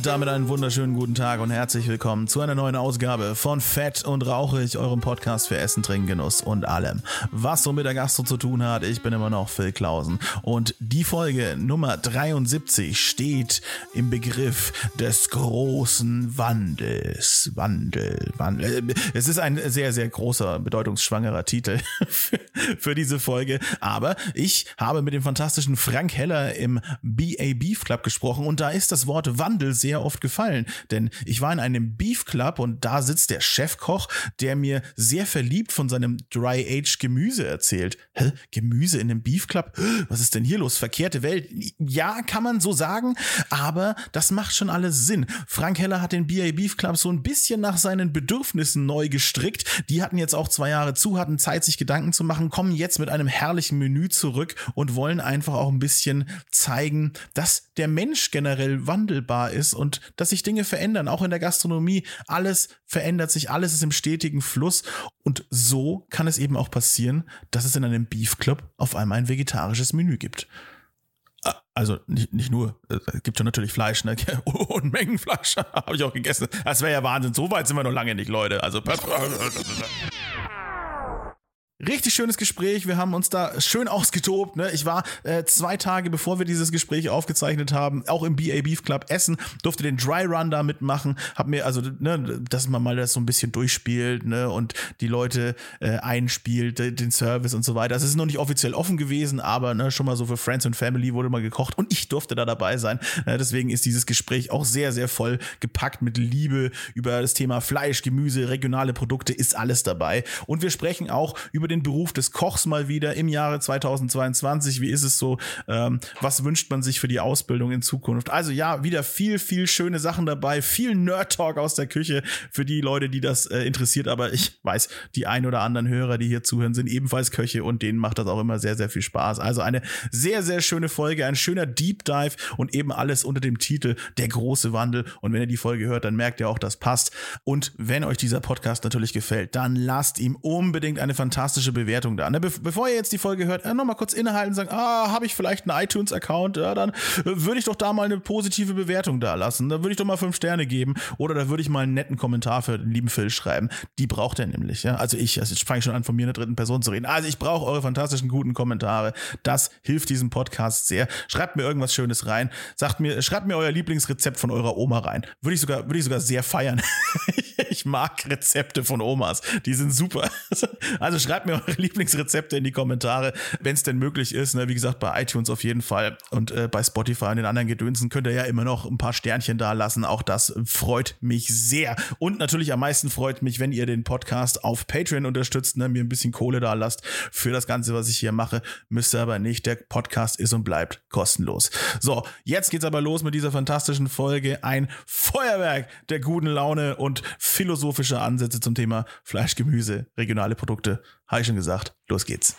Und damit einen wunderschönen guten Tag und herzlich willkommen zu einer neuen Ausgabe von Fett und Rauchig, eurem Podcast für Essen, Trinken, Genuss und allem, was so mit der Gastro zu tun hat. Ich bin immer noch Phil Klausen und die Folge Nummer 73 steht im Begriff des großen Wandels. Wandel, Wandel. Es ist ein sehr, sehr großer, bedeutungsschwangerer Titel für diese Folge, aber ich habe mit dem fantastischen Frank Heller im BA Beef Club gesprochen und da ist das Wort Wandel sehr oft gefallen, denn ich war in einem Beef Club und da sitzt der Chefkoch, der mir sehr verliebt von seinem Dry Age Gemüse erzählt. Hä? Gemüse in einem Beef Club? Was ist denn hier los? Verkehrte Welt? Ja, kann man so sagen, aber das macht schon alles Sinn. Frank Heller hat den BA Beef Club so ein bisschen nach seinen Bedürfnissen neu gestrickt. Die hatten jetzt auch zwei Jahre zu, hatten Zeit, sich Gedanken zu machen, kommen jetzt mit einem herrlichen Menü zurück und wollen einfach auch ein bisschen zeigen, dass der Mensch generell wandelbar ist und dass sich Dinge verändern, auch in der Gastronomie. Alles verändert sich, alles ist im stetigen Fluss und so kann es eben auch passieren, dass es in einem Beef Club auf einmal ein vegetarisches Menü gibt. Also nicht, nicht nur, es gibt schon natürlich Fleisch, ne? Unmengen Fleisch habe ich auch gegessen. Das wäre ja Wahnsinn. So weit sind wir noch lange nicht, Leute. Also Richtig schönes Gespräch. Wir haben uns da schön ausgetobt. Ne? Ich war äh, zwei Tage, bevor wir dieses Gespräch aufgezeichnet haben, auch im BA Beef Club Essen, durfte den Dry Run da mitmachen. Hab mir, also, ne, dass man mal das so ein bisschen durchspielt ne? und die Leute äh, einspielt, den Service und so weiter. Das ist noch nicht offiziell offen gewesen, aber ne, schon mal so für Friends and Family wurde mal gekocht und ich durfte da dabei sein. Äh, deswegen ist dieses Gespräch auch sehr, sehr voll gepackt mit Liebe über das Thema Fleisch, Gemüse, regionale Produkte, ist alles dabei. Und wir sprechen auch über den Beruf des Kochs mal wieder im Jahre 2022. Wie ist es so? Ähm, was wünscht man sich für die Ausbildung in Zukunft? Also ja, wieder viel, viel schöne Sachen dabei, viel Nerd-Talk aus der Küche für die Leute, die das äh, interessiert. Aber ich weiß, die ein oder anderen Hörer, die hier zuhören, sind ebenfalls Köche und denen macht das auch immer sehr, sehr viel Spaß. Also eine sehr, sehr schöne Folge, ein schöner Deep Dive und eben alles unter dem Titel Der große Wandel. Und wenn ihr die Folge hört, dann merkt ihr auch, das passt. Und wenn euch dieser Podcast natürlich gefällt, dann lasst ihm unbedingt eine fantastische fantastische Bewertung da. Ne? Be bevor ihr jetzt die Folge hört, äh, nochmal kurz innehalten und sagen, ah, habe ich vielleicht einen iTunes-Account? Ja, dann äh, würde ich doch da mal eine positive Bewertung da lassen. Da würde ich doch mal fünf Sterne geben. Oder da würde ich mal einen netten Kommentar für den lieben Phil schreiben. Die braucht er nämlich. Ja? Also ich, also jetzt fange ich schon an, von mir in der dritten Person zu reden. Also ich brauche eure fantastischen, guten Kommentare. Das hilft diesem Podcast sehr. Schreibt mir irgendwas Schönes rein. Sagt mir, schreibt mir euer Lieblingsrezept von eurer Oma rein. Würde ich sogar, würde ich sogar sehr feiern. ich mag Rezepte von Omas. Die sind super. Also schreibt mir eure Lieblingsrezepte in die Kommentare, wenn es denn möglich ist. Ne? Wie gesagt, bei iTunes auf jeden Fall und äh, bei Spotify und den anderen Gedönsen könnt ihr ja immer noch ein paar Sternchen da lassen. Auch das freut mich sehr. Und natürlich am meisten freut mich, wenn ihr den Podcast auf Patreon unterstützt, ne? mir ein bisschen Kohle da lasst für das Ganze, was ich hier mache. Müsst ihr aber nicht. Der Podcast ist und bleibt kostenlos. So, jetzt geht's aber los mit dieser fantastischen Folge. Ein Feuerwerk der guten Laune und philosophischer Ansätze zum Thema Fleisch, Gemüse, regionale Produkte. Habe ich schon gesagt. Los geht's.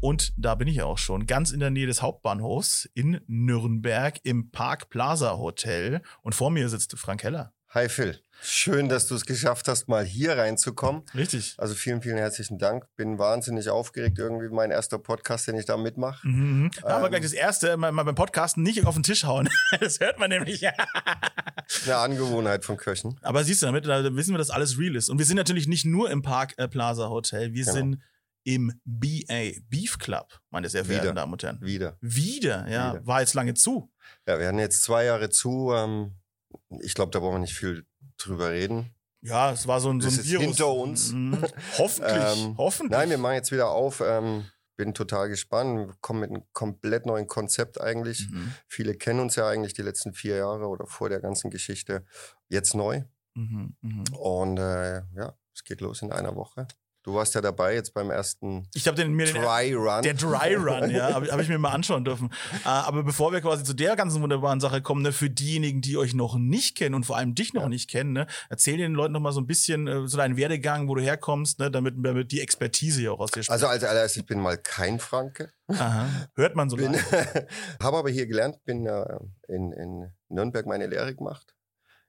Und da bin ich auch schon, ganz in der Nähe des Hauptbahnhofs in Nürnberg im Park Plaza Hotel. Und vor mir sitzt Frank Heller. Hi Phil. Schön, dass du es geschafft hast, mal hier reinzukommen. Richtig. Also vielen, vielen herzlichen Dank. Bin wahnsinnig aufgeregt. Irgendwie mein erster Podcast, den ich da mitmache. Mhm. Da ähm, haben wir gleich das erste, mal, mal beim Podcasten nicht auf den Tisch hauen. das hört man nämlich. Eine Angewohnheit von Köchen. Aber siehst du, damit da wissen wir, dass alles real ist. Und wir sind natürlich nicht nur im Park äh, Plaza Hotel. Wir genau. sind im BA Beef Club, meine sehr verehrten Damen und Herren. Wieder. Wieder, ja. Wieder. War jetzt lange zu. Ja, wir hatten jetzt zwei Jahre zu. Ähm, ich glaube, da brauchen wir nicht viel drüber reden. Ja, es war so ein, so ein das Virus. hinter uns. Mhm. Hoffentlich, ähm, hoffentlich. Nein, wir machen jetzt wieder auf. Ähm, bin total gespannt. Wir kommen mit einem komplett neuen Konzept eigentlich. Mhm. Viele kennen uns ja eigentlich die letzten vier Jahre oder vor der ganzen Geschichte. Jetzt neu. Mhm, mh. Und äh, ja, es geht los in einer Woche. Du warst ja dabei jetzt beim ersten Ich habe den mir den, Dry Run. Der Dry Run, ja, habe hab ich mir mal anschauen dürfen. Äh, aber bevor wir quasi zu der ganzen wunderbaren Sache kommen, ne, für diejenigen, die euch noch nicht kennen und vor allem dich noch Ja. nicht kennen, ne, erzähl den Leuten noch mal so ein bisschen äh, so deinen Werdegang, wo du herkommst, ne, damit, damit die Expertise hier auch aus dir spricht. also als allererstes, ich bin mal kein Franke. Aha. Hört man so Bin, habe aber hier gelernt, bin äh, in, in Nürnberg meine Lehre gemacht.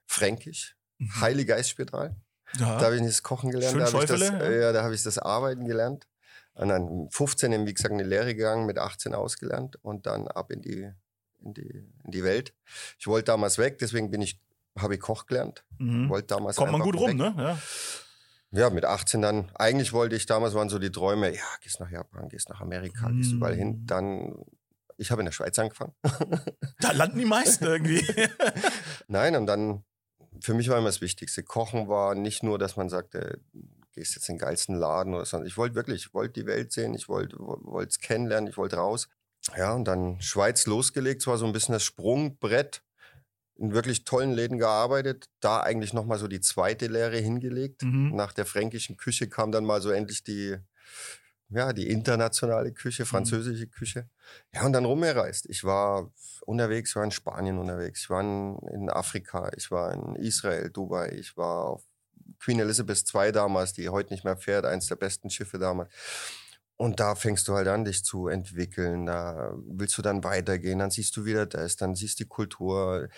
Fränkisch. Mhm. Heiliggeistspital. Ja. Da habe ich das Kochen gelernt. Schön da habe ich, das, ja, da habe ich das Arbeiten gelernt. Und dann 15, in, wie gesagt, in die Lehre gegangen, mit 18 ausgelernt und dann ab in die, in die, in die Welt. Ich wollte damals weg, deswegen bin ich, habe ich Koch gelernt. Mhm. Wollte damals Kommt man gut rum, weg. ne? Ja. Ja, mit 18 dann. Eigentlich wollte ich, damals waren so die Träume, ja, gehst nach Japan, gehst nach Amerika, gehst Mm. überall hin. Dann, ich habe in der Schweiz angefangen. Da landen die meisten irgendwie. Nein, und dann, für mich war immer das Wichtigste. Kochen war nicht nur, dass man sagte, gehst jetzt in den geilsten Laden oder so. Ich wollte wirklich, ich wollte die Welt sehen, ich wollte es kennenlernen, ich wollte raus. Ja, und dann Schweiz losgelegt, es war so ein bisschen das Sprungbrett. In wirklich tollen Läden gearbeitet, da eigentlich nochmal so die zweite Lehre hingelegt. Mhm. Nach der fränkischen Küche kam dann mal so endlich die, ja, die internationale Mhm. Küche, französische Küche. Ja, und dann rumgereist. Ich war unterwegs, ich war in Spanien unterwegs, ich war in, in Afrika, ich war in Israel, Dubai, ich war auf Queen Elizabeth II damals, die heute nicht mehr fährt, eins der besten Schiffe damals. Und da fängst du halt an, dich zu entwickeln. Da willst du dann weitergehen, dann siehst du wieder das, dann siehst die Kultur.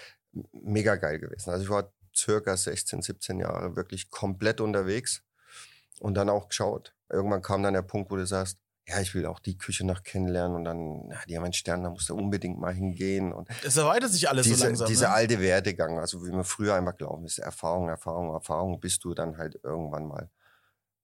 Mega geil gewesen. Also ich war circa 16, 17 Jahre wirklich komplett unterwegs und dann auch geschaut. Irgendwann kam dann der Punkt, wo du sagst, ja, ich will auch die Küche noch kennenlernen und dann, ja, die haben einen Stern, da musst du unbedingt mal hingehen. Und Es erweitert sich alles so diese, langsam. dieser ne? alte Werdegang, also wie man früher einfach glauben ist, Erfahrung, Erfahrung, Erfahrung, bist du dann halt irgendwann mal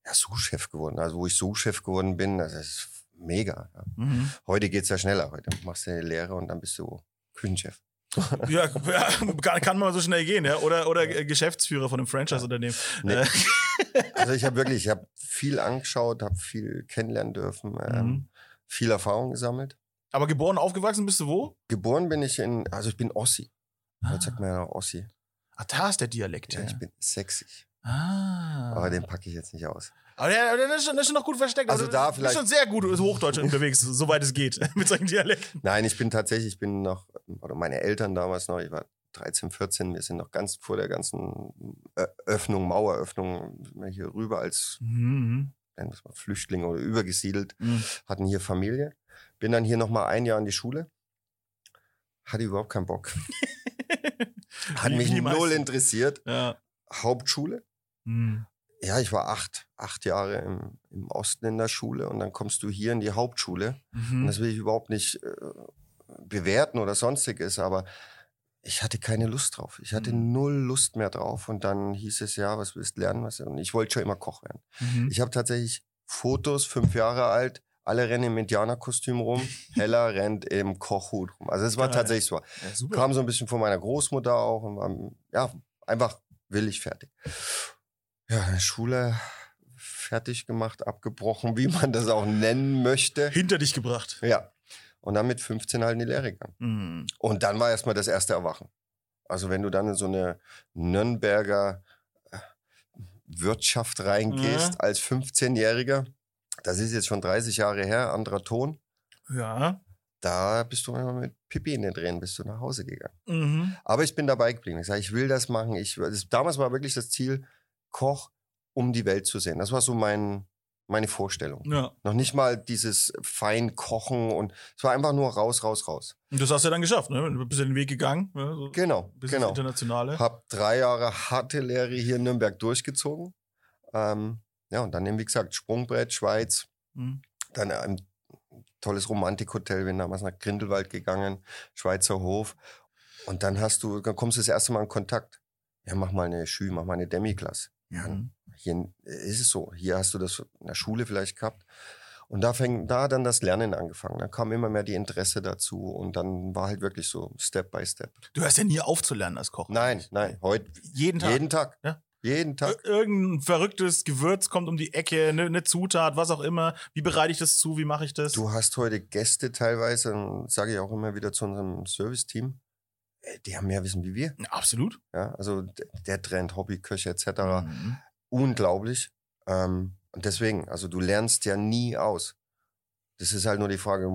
ja, Sous-Chef geworden. Also wo ich Sous-Chef geworden bin, das ist mega. Ja. Mhm. Heute geht's ja schneller. Heute machst du eine Lehre und dann bist du Küchenchef. Ja, ja kann, kann mal so schnell gehen, ja. Oder, oder äh, Geschäftsführer von einem Franchise-Unternehmen. Nee. Also ich habe wirklich, ich habe viel angeschaut, habe viel kennenlernen dürfen, ähm, Mhm. viel Erfahrung gesammelt. Aber geboren, aufgewachsen bist du wo? Geboren bin ich in, also ich bin Ossi. Ah, Heute sagt man ja Ossi. ah, da ist der Dialekt. Ja, Ja, ich bin sächsisch. ah. Aber den packe ich jetzt nicht aus. Aber der, der, ist schon, der ist schon noch gut versteckt. Also du da vielleicht- schon sehr gut Hochdeutsch unterwegs, soweit es geht, mit solchen Dialekten. Nein, ich bin tatsächlich, ich bin noch, oder meine Eltern damals noch, ich war 13, 14, wir sind noch ganz vor der ganzen Öffnung, Maueröffnung, hier rüber als Mhm. Flüchtlinge oder übergesiedelt, Mhm. hatten hier Familie. Bin dann hier nochmal ein Jahr in die Schule. Hatte überhaupt keinen Bock. Hat mich null interessiert. Ja. Hauptschule. Mhm. Ja, ich war acht, acht Jahre im, im Osten in der Schule und dann kommst du hier in die Hauptschule. Und Mhm. das will ich überhaupt nicht äh, bewerten oder sonstiges, aber ich hatte keine Lust drauf. Ich hatte Mhm. null Lust mehr drauf. Und dann hieß es, ja, was willst du lernen? Was? Und ich wollte schon immer Koch werden. Mhm. Ich habe tatsächlich Fotos, fünf Jahre alt, alle rennen im Indianerkostüm rum, Hella rennt im Kochhut rum. Also es war Geil. tatsächlich so. Ja. Kam so ein bisschen von meiner Großmutter auch und war, ja, einfach willig fertig. Ja, Schule fertig gemacht, abgebrochen, wie man das auch nennen möchte. Hinter dich gebracht. Ja. Und dann mit 15 halt in die Lehre gegangen. Mhm. Und dann war erstmal das erste Erwachen. Also wenn du dann in so eine Nürnberger äh, Wirtschaft reingehst Ja. als 15-Jähriger, das ist jetzt schon 30 Jahre her, anderer Ton, Ja. da bist du immer mit Pipi in den Drehen, bist du nach Hause gegangen. Mhm. Aber ich bin dabei geblieben. Ich sage, ich will das machen. Ich, das, damals war wirklich das Ziel, Koch um die Welt zu sehen. Das war so mein, meine Vorstellung. Ja. Noch nicht mal dieses fein Kochen und es war einfach nur raus, raus, raus. Und das hast du ja dann geschafft, ne? Du bist ja den Weg gegangen. Ja, so Genau, bis genau. ins Internationale. Hab drei Jahre harte Lehre hier in Nürnberg durchgezogen. Ähm, ja, und dann eben, wie gesagt, Sprungbrett, Schweiz, Mhm. dann ein tolles Romantikhotel, bin damals nach Grindelwald gegangen, Schweizer Hof. Und dann hast du, dann kommst du das erste Mal in Kontakt. Ja, mach mal eine Schü, mach mal eine Demi-Klasse. Ja, Mhm. hier ist es so. Hier hast du das in der Schule vielleicht gehabt. Und da fängt, da hat dann das Lernen angefangen. Da kam immer mehr die Interesse dazu und dann war halt wirklich so Step by Step. Du hörst ja nie aufzulernen als Koch. Nein, nein, heute Jeden Tag. jeden Tag. Ja. Jeden Tag. Ir- Irgendein verrücktes Gewürz kommt um die Ecke, eine ne Zutat, was auch immer. Wie bereite ich das zu? Wie mache ich das? Du hast heute Gäste teilweise, sage ich auch immer wieder zu unserem Serviceteam, äh, die haben mehr Wissen wie wir. Absolut. Ja, also der Trend, Hobbyköche etc. Mhm. Unglaublich. Ähm, Und deswegen, also du lernst ja nie aus. Das ist halt nur die Frage,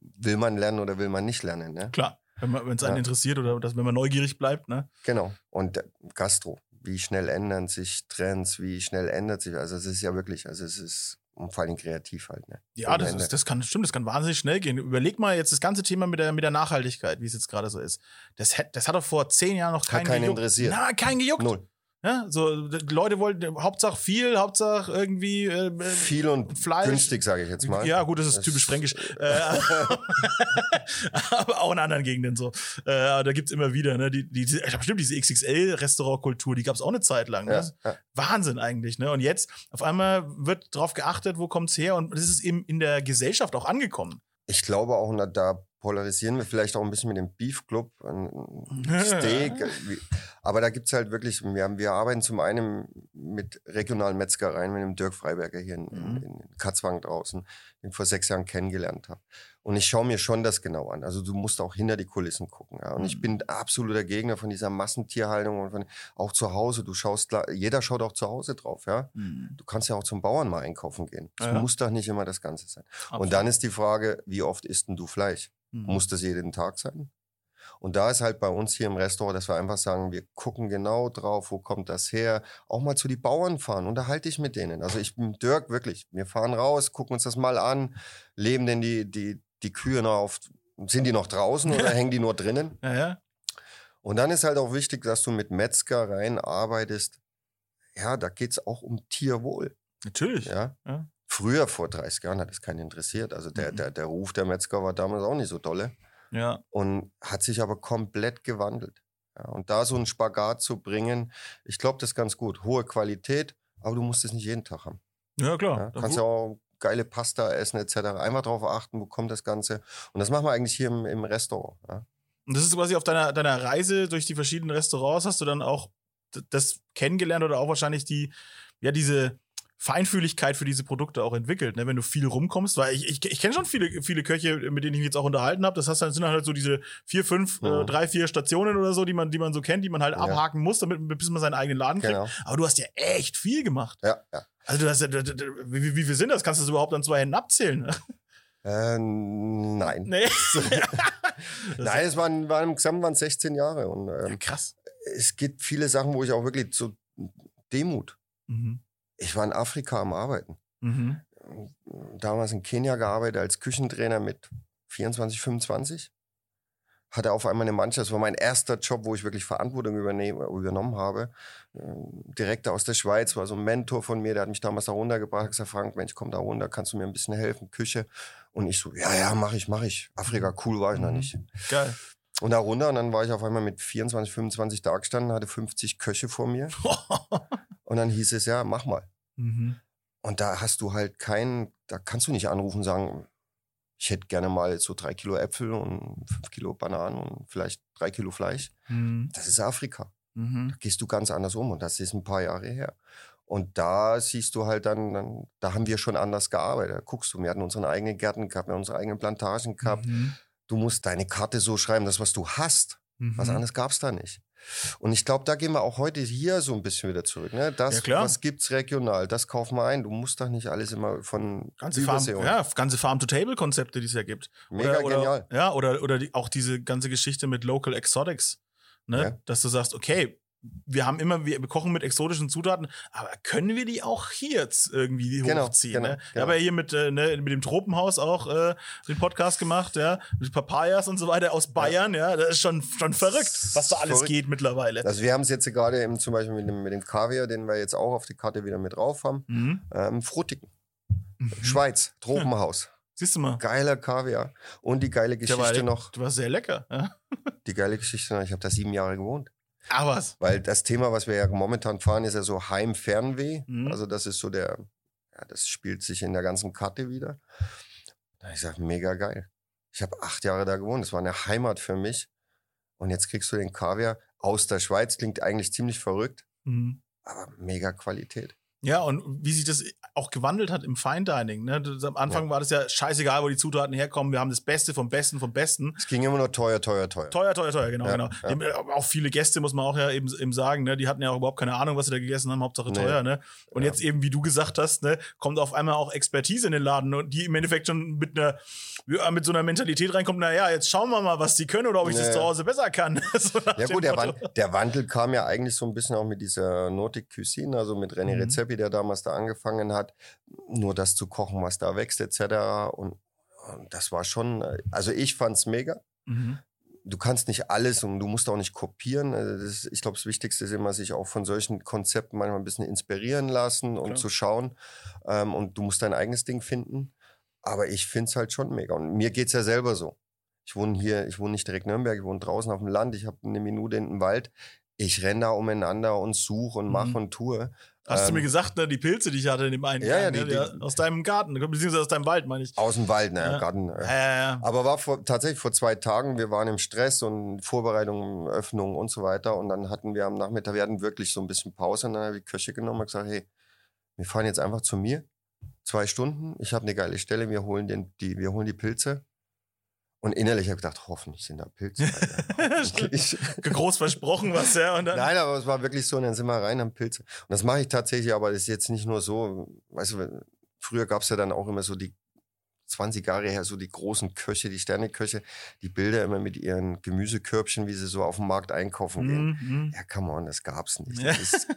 will man lernen oder will man nicht lernen, ne? Klar, wenn es einen Ja. interessiert oder dass, wenn man neugierig bleibt, ne? Genau. Und äh, Gastro, wie schnell ändern sich Trends, wie schnell ändert sich, also es ist ja wirklich, also es ist und vor allem kreativ halt, ne? Ja, Ohne das, Ende. ist, das kann, stimmt, das kann wahnsinnig schnell gehen. Überleg mal jetzt das ganze Thema mit der, mit der Nachhaltigkeit, wie es jetzt gerade so ist. Das, hätt- das hat doch vor zehn Jahren noch Hat keinen keinen gejuckt. interessiert. Na, keinen gejuckt. Null. Ja, so, die Leute wollten, Hauptsache viel, Hauptsache irgendwie, äh, äh, Viel und Fleisch. günstig, sage ich jetzt mal. Ja, gut, das ist Das- typisch fränkisch. Äh, aber auch in anderen Gegenden so. Äh, da gibt's immer wieder, ne? Die, die, ich hab bestimmt diese XXL-Restaurantkultur, die gab's auch eine Zeit lang. Ne? Ja. Wahnsinn eigentlich, ne? Und jetzt auf einmal wird drauf geachtet, wo kommt's her und das ist eben in der Gesellschaft auch angekommen. Ich glaube auch, da- polarisieren wir vielleicht auch ein bisschen mit dem Beef Club, ein Steak. Aber da gibt's halt wirklich, wir, haben, wir arbeiten zum einen mit regionalen Metzgereien, mit dem Dirk Freiberger hier in, Mhm. in, in Katzwang draußen, den ich vor sechs Jahren kennengelernt habe. Und ich schaue mir schon das genau an. Also du musst auch hinter die Kulissen gucken. Ja? Und ich Mhm. bin absoluter Gegner von dieser Massentierhaltung und von, auch zu Hause. Du schaust, jeder schaut auch zu Hause drauf. Ja? Du kannst ja auch zum Bauern mal einkaufen gehen. Das Ja, ja. muss doch nicht immer das Ganze sein. Absolut. Und dann ist die Frage, wie oft isst denn du Fleisch? Mhm. Muss das jeden Tag sein? Und da ist halt bei uns hier im Restaurant, dass wir einfach sagen, wir gucken genau drauf, wo kommt das her. Auch mal zu die Bauern fahren, unterhalte ich mit denen. Also ich bin Dirk, wirklich. Wir fahren raus, gucken uns das mal an. Leben denn die, die, die Kühe noch auf, sind die noch draußen oder hängen die nur drinnen? Ja, ja. Und dann ist halt auch wichtig, dass du mit Metzgereien arbeitest. Ja, da geht's auch um Tierwohl. Natürlich. Ja. Ja. Früher, vor 30 Jahren, hat es keinen interessiert. Also der, Mhm. der, der Ruf der Metzger war damals auch nicht so dolle ja. und hat sich aber komplett gewandelt. Ja, und da so einen Spagat zu bringen, ich glaube, das ist ganz gut. Hohe Qualität, aber du musst es nicht jeden Tag haben. Ja, klar. Ja, Da- kannst ja auch geile Pasta essen etc. Einfach darauf achten, wo kommt das Ganze. Und das machen wir eigentlich hier im, im Restaurant. Ja. Und das ist quasi auf deiner, deiner Reise durch die verschiedenen Restaurants hast du dann auch das kennengelernt oder auch wahrscheinlich die, ja, diese Feinfühligkeit für diese Produkte auch entwickelt, ne? wenn du viel rumkommst, weil ich, ich, ich kenne schon viele, viele Köche, mit denen ich mich jetzt auch unterhalten habe. Das heißt, dann sind halt so diese vier, fünf, äh, Mhm. drei, vier Stationen oder so, die man, die man so kennt, die man halt Ja. abhaken muss, damit bis man seinen eigenen Laden kriegt. Genau. Aber du hast ja echt viel gemacht. Ja, ja. Also du hast ja, wie, wie, viel sind das? Kannst du das überhaupt an zwei Händen abzählen? Äh, nein. nee. Nein, es waren, waren im Gesamt waren 16 Jahre. Und Ja, ähm, krass. es gibt viele Sachen, wo ich auch wirklich so Demut. Mhm. Ich war in Afrika am Arbeiten. Mhm. damals in Kenia gearbeitet als Küchentrainer mit 24, 25. Hatte auf einmal eine Mannschaft, das war mein erster Job, wo ich wirklich Verantwortung übernommen habe. Ähm, Direkt aus der Schweiz, war so ein Mentor von mir, der hat mich damals da runtergebracht, hat gesagt, Frank, Mensch, komm da runter, kannst du mir ein bisschen helfen, Küche? Und ich so, ja, ja, mach ich, mach ich. Afrika, cool war ich noch Mhm. nicht. Geil. Und da runter und dann war ich auf einmal mit 24, 25 da gestanden, hatte 50 Köche vor mir. Und dann hieß es, ja, mach mal. mhm. Und da hast du halt keinen, da kannst du nicht anrufen und sagen, ich hätte gerne mal so drei Kilo Äpfel und fünf Kilo Bananen und vielleicht drei Kilo Fleisch. Mhm. Das ist Afrika. Mhm. Da gehst du ganz anders um und das ist ein paar Jahre her. Und da siehst du halt dann, dann da haben wir schon anders gearbeitet. Da guckst du, wir hatten unsere eigenen Gärten gehabt, wir haben unsere eigenen Plantagen gehabt. Mhm. Du musst deine Karte so schreiben, das, was du hast. Was Mhm. anderes gab's da nicht. Und ich glaube, da gehen wir auch heute hier so ein bisschen wieder zurück. Ne? Das, Ja, klar. was gibt's regional, das kaufen wir ein. Du musst doch nicht alles immer von Ganze Farm, ja, ganze Farm-to-Table-Konzepte, die es ja gibt. Mega oder, genial. Oder, ja, oder, oder die, auch diese ganze Geschichte mit Local Exotics. Ne? Ja. Dass du sagst, okay, wir haben immer, wir, kochen mit exotischen Zutaten, aber können wir die auch hier jetzt irgendwie Genau, hochziehen? genau, ne? Ich genau. habe ja hier mit, äh, ne, mit dem Tropenhaus auch äh, den Podcast gemacht, ja, mit Papayas und so weiter aus Bayern, ja. Das ist schon, schon verrückt, was da alles Verrückt. geht mittlerweile. Also wir haben es jetzt gerade eben zum Beispiel mit dem, mit dem Kaviar, den wir jetzt auch auf die Karte wieder mit drauf haben. Mhm. Ähm, Frutigen, Mhm. Schweiz, Tropenhaus. Siehst du mal. Geiler Kaviar. Und die geile Der war, Geschichte noch, der war sehr lecker. Ja? die geile Geschichte noch, ich habe da sieben Jahre gewohnt. Ah, was? Weil das Thema, was wir ja momentan fahren, ist ja so Heim-Fernweh. Mhm. Also das ist so der, ja, das spielt sich in der ganzen Karte wieder. Da ich gesagt, mega geil. Ich habe acht Jahre da gewohnt. Das war eine Heimat für mich. Und jetzt kriegst du den Kaviar aus der Schweiz. Klingt eigentlich ziemlich verrückt, Mhm. aber mega Qualität. Ja, und wie sich das auch gewandelt hat im Fine Dining. Ne? Am Anfang Ja. war das ja scheißegal, wo die Zutaten herkommen. Wir haben das Beste vom Besten vom Besten. Es ging immer nur teuer, teuer, teuer. Teuer, teuer, teuer, genau, Ja, genau. ja. Äh, auch viele Gäste, muss man auch ja eben, eben sagen, ne? die hatten ja auch überhaupt keine Ahnung, was sie da gegessen haben, Hauptsache Nee. teuer, ne? Und jetzt eben, wie du gesagt hast, ne, kommt auf einmal auch Expertise in den Laden und die im Endeffekt schon mit einer, mit so einer Mentalität reinkommt, naja, jetzt schauen wir mal, was die können oder ob ich das zu. Hause besser kann. so Ja gut, der. Wand, der Wandel kam ja eigentlich so ein bisschen auch mit dieser Nordic Cuisine, also mit René Mhm. Rezepi, der damals da angefangen hat, nur das zu kochen, was da wächst etc. Und, und das war schon, äh, also ich fand's mega. Mhm. Du kannst nicht alles und du musst auch nicht kopieren. Also das ich glaube, das Wichtigste ist immer, sich auch von solchen Konzepten manchmal ein bisschen inspirieren lassen und Klar. zu schauen. Ähm, und du musst dein eigenes Ding finden. Aber ich finde es halt schon mega. Und mir geht's ja selber so. Ich wohne hier, ich wohne nicht direkt in Nürnberg, ich wohne draußen auf dem Land, ich habe eine Minute in den Wald. Ich renne da umeinander und suche und mache Mhm. und tue. Hast du Ähm, mir gesagt, ne, die Pilze, die ich hatte in dem einen, Ja, ja, Gang, die- ne, die- aus deinem Garten, beziehungsweise aus deinem Wald, meine ich. Aus dem Wald, ne, Ja. Garten. äh, Ja, ja, ja. Aber war vor, tatsächlich vor zwei Tagen, wir waren im Stress und Vorbereitung, Öffnung und so weiter. Und dann hatten wir am Nachmittag, wir hatten wirklich so ein bisschen Pause. Und dann habe ich die Köche genommen und gesagt, hey, wir fahren jetzt einfach zu mir. Zwei Stunden, ich habe eine geile Stelle, wir holen, den, die, wir holen die Pilze. Und innerlich habe ich gedacht, hoffentlich sind da Pilze. Groß versprochen, was ja. Und dann, Nein, aber es war wirklich so, und dann sind wir rein am Pilze. Und das mache ich tatsächlich, aber das ist jetzt nicht nur so, weißt du, früher gab es ja dann auch immer so die 20 Jahre her, so die großen Köche, die Sterneköche, die Bilder immer mit ihren Gemüsekörbchen, wie sie so auf dem Markt einkaufen gehen. Mhm, mhm. Ja, come on, das gab's nicht. Das ist äh,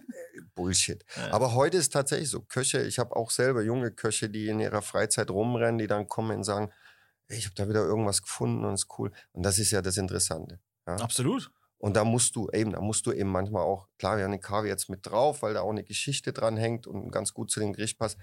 Bullshit. Ja. Aber heute ist tatsächlich so. Köche, ich habe auch selber junge Köche, die in ihrer Freizeit rumrennen, die dann kommen und sagen, "Ey, ich habe da wieder irgendwas gefunden und ist cool. Und das ist ja das Interessante. Ja? Absolut. Und da musst du eben, da musst du eben manchmal auch, klar, wir haben den Kaviar jetzt mit drauf, weil da auch eine Geschichte dran hängt und ganz gut zu dem Gericht passt.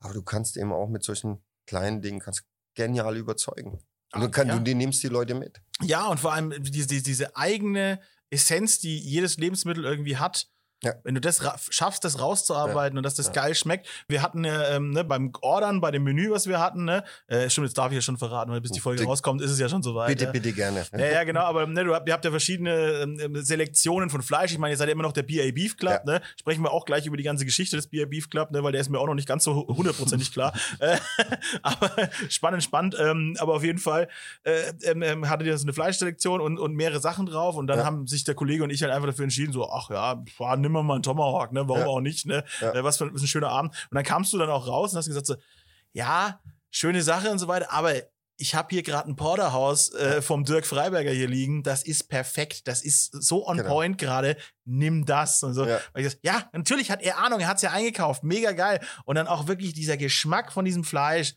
Aber du kannst eben auch mit solchen kleinen Dingen ganz genial überzeugen. Und du, kann, Ja. du die nimmst die Leute mit. Ja, und vor allem diese- diese eigene Essenz, die jedes Lebensmittel irgendwie hat. Ja. Wenn du das schaffst, das rauszuarbeiten und dass das Ja. geil schmeckt. Wir hatten ja ähm, ne, beim Ordern, bei dem Menü, was wir hatten, ne, äh, stimmt, jetzt darf ich ja schon verraten, weil bis die Folge Bitte. rauskommt, ist es ja schon soweit. Bitte, ja. bitte gerne. Ja, ja, genau, aber ne, du habt, ihr habt ja verschiedene ähm, Selektionen von Fleisch. Ich meine, ihr seid ja immer noch der BA Beef Club, Ja. ne? Sprechen wir auch gleich über die ganze Geschichte des BA Beef Club, ne, weil der ist mir auch noch nicht ganz so hu- hundertprozentig klar. Äh, aber spannend, spannend. Ähm, aber auf jeden Fall äh, ähm, ähm, hattet ihr so eine Fleischselektion und, und mehrere Sachen drauf und dann Ja. haben sich der Kollege und ich halt einfach dafür entschieden, so, ach ja, boah, nimm mal mal einen Tomahawk, ne? Warum Ja. auch nicht, ne? Ja. Äh, was für was ein schöner Abend. Und dann kamst du dann auch raus und hast gesagt so, ja, schöne Sache und so weiter, aber ich habe hier gerade ein Porterhaus äh, vom Dirk Freiberger hier liegen. Das ist perfekt. Das ist so on Genau. point gerade. Nimm das. Und so. Ja. Das, ja, natürlich hat er Ahnung. Er hat's ja eingekauft. Mega geil. Und dann auch wirklich dieser Geschmack von diesem Fleisch.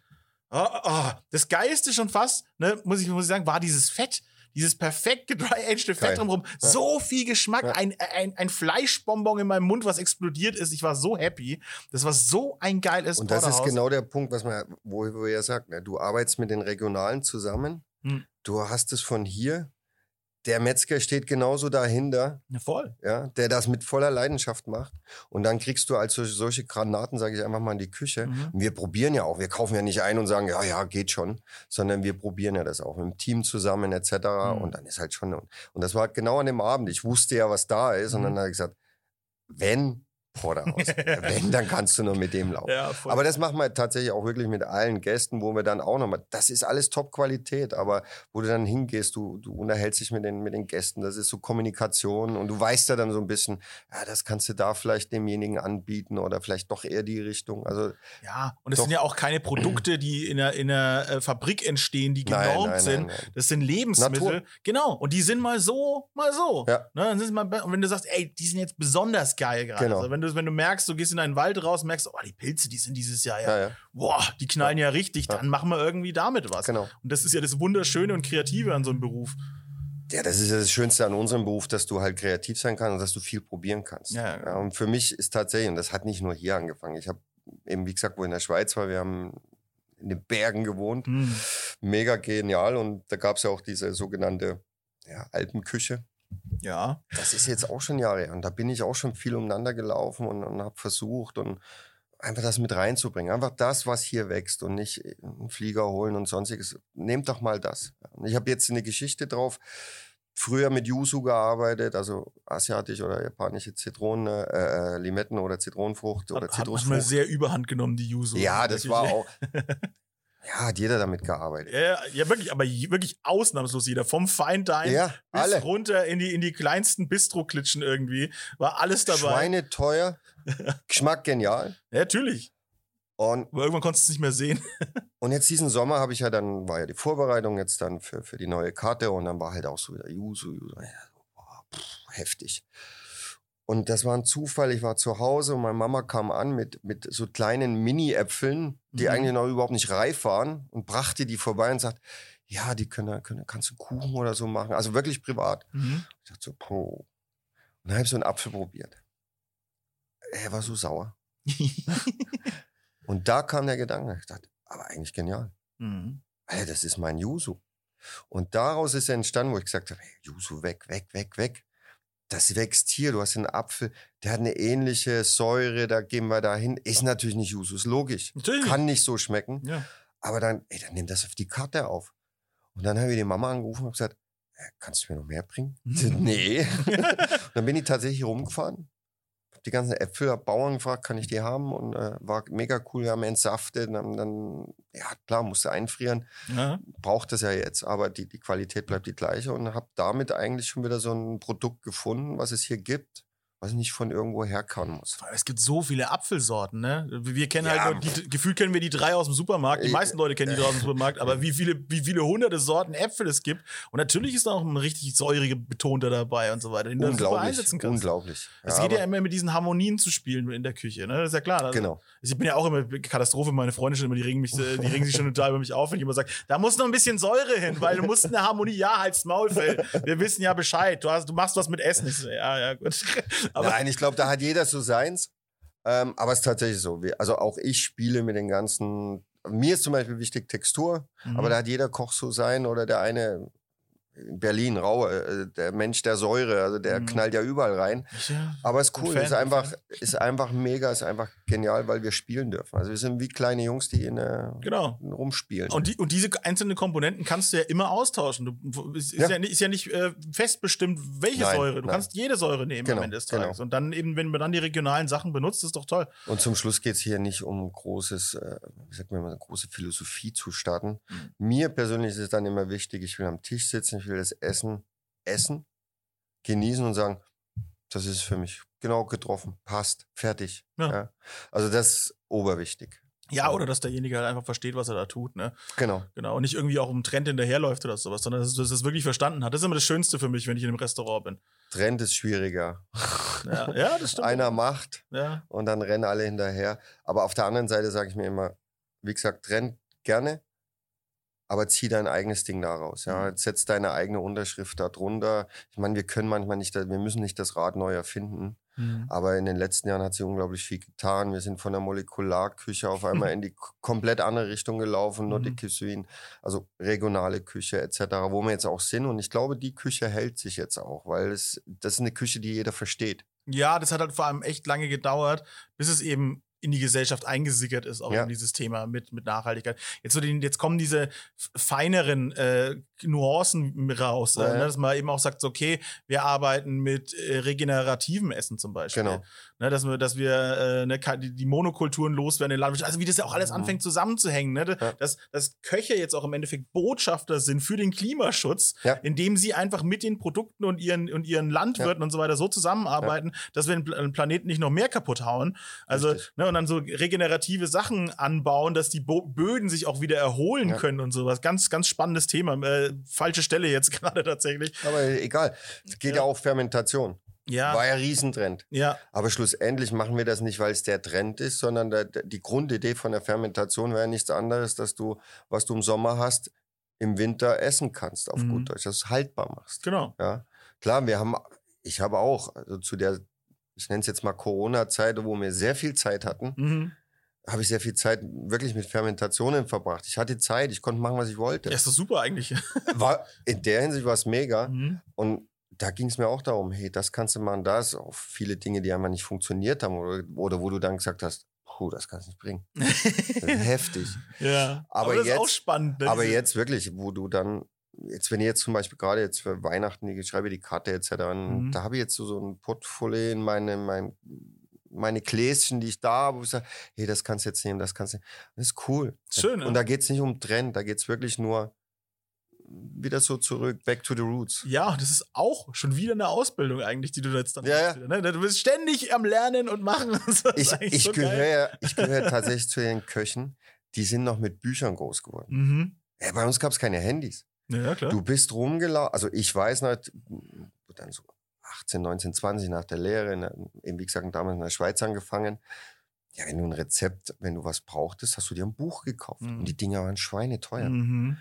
Oh, oh. Das Geilste schon fast, ne, muss ich, muss ich sagen, war dieses Fett. Dieses perfekt gedry-aged Fett drumherum. Ja. So viel Geschmack. Ja. Ein, ein, ein Fleischbonbon in meinem Mund, was explodiert ist. Ich war so happy. Das war so ein geiles Und das ist genau der Punkt, was man, wo, wo ihr sagt, ne? du arbeitest mit den Regionalen zusammen, Hm. du hast es von hier, der Metzger steht genauso dahinter, Ja, voll. ja, der das mit voller Leidenschaft macht. Und dann kriegst du als solche, solche Granaten, sage ich einfach mal, in die Küche. Mhm. Und wir probieren ja auch, wir kaufen ja nicht ein und sagen, ja, ja, geht schon, sondern wir probieren ja das auch mit dem Team zusammen etc. Mhm. Und dann ist halt schon, und das war genau an dem Abend, ich wusste ja, was da ist und Mhm. dann habe ich gesagt, wenn Porterhaus, wenn, dann kannst du nur mit dem laufen. Ja. Aber das machen wir tatsächlich auch wirklich mit allen Gästen, wo wir dann auch nochmal, das ist alles Top-Qualität, aber wo du dann hingehst, du, du unterhältst dich mit den, mit den Gästen, das ist so Kommunikation und du weißt ja dann so ein bisschen, ja, das kannst du da vielleicht demjenigen anbieten oder vielleicht doch eher die Richtung. Also Ja, und es sind ja auch keine Produkte, die in einer, in einer äh, Fabrik entstehen, die Nein, genormt nein, sind. nein, nein. Das sind Lebensmittel. Natur. Genau. Und die sind mal so, mal so. Ja. Ne, dann sind mal, und wenn du sagst, ey, die sind jetzt besonders geil gerade. Genau. Also wenn, du, wenn du merkst, du gehst in einen Wald raus, merkst, oh, die Pilze, die sind dieses Jahr ja, Ja, ja, boah, die knallen ja, richtig, dann machen wir irgendwie damit was. genau. Und das ist ja das Wunderschöne und Kreative an so einem Beruf. Ja, das ist ja das Schönste an unserem Beruf, dass du halt kreativ sein kannst und dass du viel probieren kannst. Ja, ja. und für mich ist tatsächlich, und das hat nicht nur hier angefangen, ich habe eben, wie gesagt, wo in der Schweiz war, wir haben in den Bergen gewohnt, Hm. mega genial und da gab es ja auch diese sogenannte ja, Alpenküche. Ja. Das ist jetzt auch schon Jahre her und da bin ich auch schon viel umeinander gelaufen und, und habe versucht und einfach das mit reinzubringen. Einfach das, was hier wächst und nicht einen Flieger holen und sonstiges. Nehmt doch mal das. Ich habe jetzt eine Geschichte drauf. früher mit Yuzu gearbeitet, also asiatisch oder japanische Zitronen, äh, äh, Limetten oder Zitronenfrucht oder Hat, hat manchmal Zitrusfrucht. sehr überhand genommen, die Yuzu. Ja, das war auch. Ja, hat jeder damit gearbeitet. Ja, ja, wirklich, aber wirklich ausnahmslos jeder. Vom Feindein Ja, bis alle. runter in die, in die kleinsten Bistro-Klitschen irgendwie. War alles dabei. Schweine teuer, Geschmack genial. Ja, natürlich. Und, Aber irgendwann konntest du es nicht mehr sehen. und jetzt diesen Sommer habe ich ja dann, war ja die Vorbereitung jetzt dann für, für die neue Karte und dann war halt auch so wieder Yuzu, Yuzu. Ja, boah, pff, heftig. Und das war ein Zufall. Ich war zu Hause und meine Mama kam an mit, mit so kleinen Mini-Äpfeln, die Mhm. eigentlich noch überhaupt nicht reif waren und brachte die vorbei und sagt, ja, die können, können kannst du Kuchen oder so machen. Also wirklich privat. Mhm. Ich dachte so, puh. Und dann habe ich so einen Apfel probiert. Er war so sauer. Und da kam der Gedanke, ich dachte, aber eigentlich genial. Mhm. Ey, das ist mein Yuzu. Und daraus ist entstanden, wo ich gesagt habe, hey, Yuzu weg, weg, weg, weg. Das wächst hier, du hast einen Apfel, der hat eine ähnliche Säure, da gehen wir dahin. Ist natürlich nicht ist logisch. Natürlich. Kann nicht so schmecken. Ja. Aber dann, ey, dann nimm das auf die Karte auf. Und dann habe ich die Mama angerufen und gesagt, äh, kannst du mir noch mehr bringen? Nee. und dann bin ich tatsächlich rumgefahren. Die ganzen Äpfel, Bauern gefragt, kann ich die haben? Und äh, war mega cool, wir haben entsaftet. Und haben dann, ja klar, musste einfrieren. Ja. Braucht das ja jetzt, aber die, die Qualität bleibt die gleiche. Und habe damit eigentlich schon wieder so ein Produkt gefunden, was es hier gibt, was nicht von irgendwo herkommen muss. Es gibt so viele Apfelsorten, ne? Wir kennen Ja. halt nur die, gefühlt kennen wir die drei aus dem Supermarkt. Die Ich- meisten Leute kennen die drei aus dem Supermarkt, aber wie viele, wie viele hunderte Sorten Äpfel es gibt. Und natürlich ist da auch ein richtig säurige Betonter dabei und so weiter, den du super Unglaublich, einsetzen kannst. unglaublich. Es Ja, geht ja immer mit diesen Harmonien zu spielen in der Küche, ne? Das ist ja klar. Also, Genau. Ich bin ja auch immer Katastrophe, meine Freunde schon immer, die regen mich, äh, die regen sich schon total über mich auf, wenn ich immer sage, da muss noch ein bisschen Säure hin, weil du musst eine Harmonie, ja, halt's Maul, Phil. Wir wissen ja Bescheid. Du hast, du machst was mit Essen. Ich so, ja, ja, gut. Aber Nein, ich glaube, da hat jeder so seins. Ähm, aber es ist tatsächlich so. Also auch ich spiele mit den ganzen. Mir ist zum Beispiel wichtig Textur, Mhm. aber da hat jeder Koch so sein oder der eine in Berlin, Raue, äh, der Mensch der Säure, also der Mhm. knallt ja überall rein. ja, Aber es ist cool, ist einfach, ist einfach mega, ist einfach genial, weil wir spielen dürfen. Also wir sind wie kleine Jungs, die in, äh, genau. rumspielen. Und, die, und diese einzelnen Komponenten kannst du ja immer austauschen. Du, es ist ja, Ja. nicht, ist ja nicht äh, festbestimmt, welche Nein, Säure. Du nein. kannst jede Säure nehmen Genau, am Ende des genau. Tages. Und dann eben, wenn man dann die regionalen Sachen benutzt, ist doch toll. Und zum Schluss geht es hier nicht um großes, äh, wie sagt man, eine große Philosophie zu starten. Mhm. Mir persönlich ist es dann immer wichtig, ich will am Tisch sitzen, ich will das Essen essen, genießen und sagen, das ist für mich. Genau getroffen, passt, fertig. Ja. Also das ist oberwichtig. Ja, oder dass derjenige halt einfach versteht, was er da tut. Ne? Genau. Genau. Und nicht irgendwie auch im Trend hinterherläuft oder sowas, sondern dass, dass er es wirklich verstanden hat. Das ist immer das Schönste für mich, wenn ich in einem Restaurant bin. Trend ist schwieriger. Ja, ja das stimmt. Einer macht Ja. und dann rennen alle hinterher. Aber auf der anderen Seite sage ich mir immer, wie gesagt, Trend gerne, aber zieh dein eigenes Ding daraus. Ja, Mhm. setz deine eigene Unterschrift da drunter. Ich meine, wir können manchmal nicht, wir müssen nicht das Rad neu erfinden. Mhm. Aber in den letzten Jahren hat sie unglaublich viel getan. Wir sind von der Molekularküche auf einmal in die komplett andere Richtung gelaufen, Nordic Mhm. Cuisine, also regionale Küche etc., wo wir jetzt auch sind. Und ich glaube, die Küche hält sich jetzt auch, weil es, das ist eine Küche, die jeder versteht. Ja, das hat halt vor allem echt lange gedauert, bis es eben in die Gesellschaft eingesickert ist, auch Ja. in dieses Thema mit, mit Nachhaltigkeit. Jetzt, so den, jetzt kommen diese feineren äh, Nuancen raus, äh, Ja, ja. ne, dass man eben auch sagt, okay, wir arbeiten mit äh, regenerativem Essen zum Beispiel. Genau. Ne, dass wir, dass wir äh, ne, die, Monokulturen loswerden in der Landwirtschaft. Also wie das ja auch alles Mhm. anfängt zusammenzuhängen. Ne? Ja. Dass, dass Köche jetzt auch im Endeffekt Botschafter sind für den Klimaschutz, indem sie einfach mit den Produkten und ihren, und ihren Landwirten und so weiter so zusammenarbeiten, dass wir den Planeten nicht noch mehr kaputt hauen. Also, Richtig. ne, und dann so regenerative Sachen anbauen, dass die Bo Böden sich auch wieder erholen Ja. können und sowas. Ganz, ganz spannendes Thema. Äh, falsche Stelle jetzt gerade tatsächlich. Aber egal. Es geht ja, Ja. auch Fermentation. Ja. War ja Riesentrend. ja, Aber schlussendlich machen wir das nicht, weil es der Trend ist, sondern der, die Grundidee von der Fermentation wäre nichts anderes, dass du, was du im Sommer hast, im Winter essen kannst, auf Mhm. gut Deutsch, dass du es haltbar machst. genau. Ja, klar, wir haben, ich habe auch, also zu der, ich nenne es jetzt mal Corona-Zeit, wo wir sehr viel Zeit hatten, Mhm. habe ich sehr viel Zeit wirklich mit Fermentationen verbracht. Ich hatte Zeit, ich konnte machen, was ich wollte. Ja, ist doch super eigentlich. War, in der Hinsicht war es mega. Mhm. Und da ging es mir auch darum, hey, das kannst du machen, das, auch viele Dinge, die einfach nicht funktioniert haben oder, oder wo du dann gesagt hast, puh, das kannst du nicht bringen. Das ist heftig. Ja, Aber das ist auch jetzt- spannend. Ne? Aber jetzt wirklich, wo du dann jetzt, wenn ich jetzt zum Beispiel gerade jetzt für Weihnachten, ich schreibe die Karte etc., Mhm. da habe ich jetzt so, so ein Portfolio in meine, mein, meine Gläschen, die ich da habe, wo ich sage, hey, das kannst du jetzt nehmen, das kannst du Das ist cool. Schön, Und ne? da geht es nicht um Trend, da geht es wirklich nur wieder so zurück, back to the roots. Ja, das ist auch schon wieder eine Ausbildung eigentlich, die du jetzt dann Ja, machst. Wieder, ne? Du bist ständig am Lernen und Machen. Ich, ich so gehöre ich gehöre tatsächlich zu den Köchen, die sind noch mit Büchern groß geworden. Mhm. Ja, bei uns gab es keine Handys. Ja, ja, klar. Du bist rumgelaufen, also ich weiß noch, dann so 18, 19, 20 nach der Lehre, in, der- eben wie gesagt, damals in der Schweiz angefangen. Ja, wenn du ein Rezept, wenn du was brauchtest, hast du dir ein Buch gekauft. Mhm. Und die Dinger waren schweineteuer. Mhm.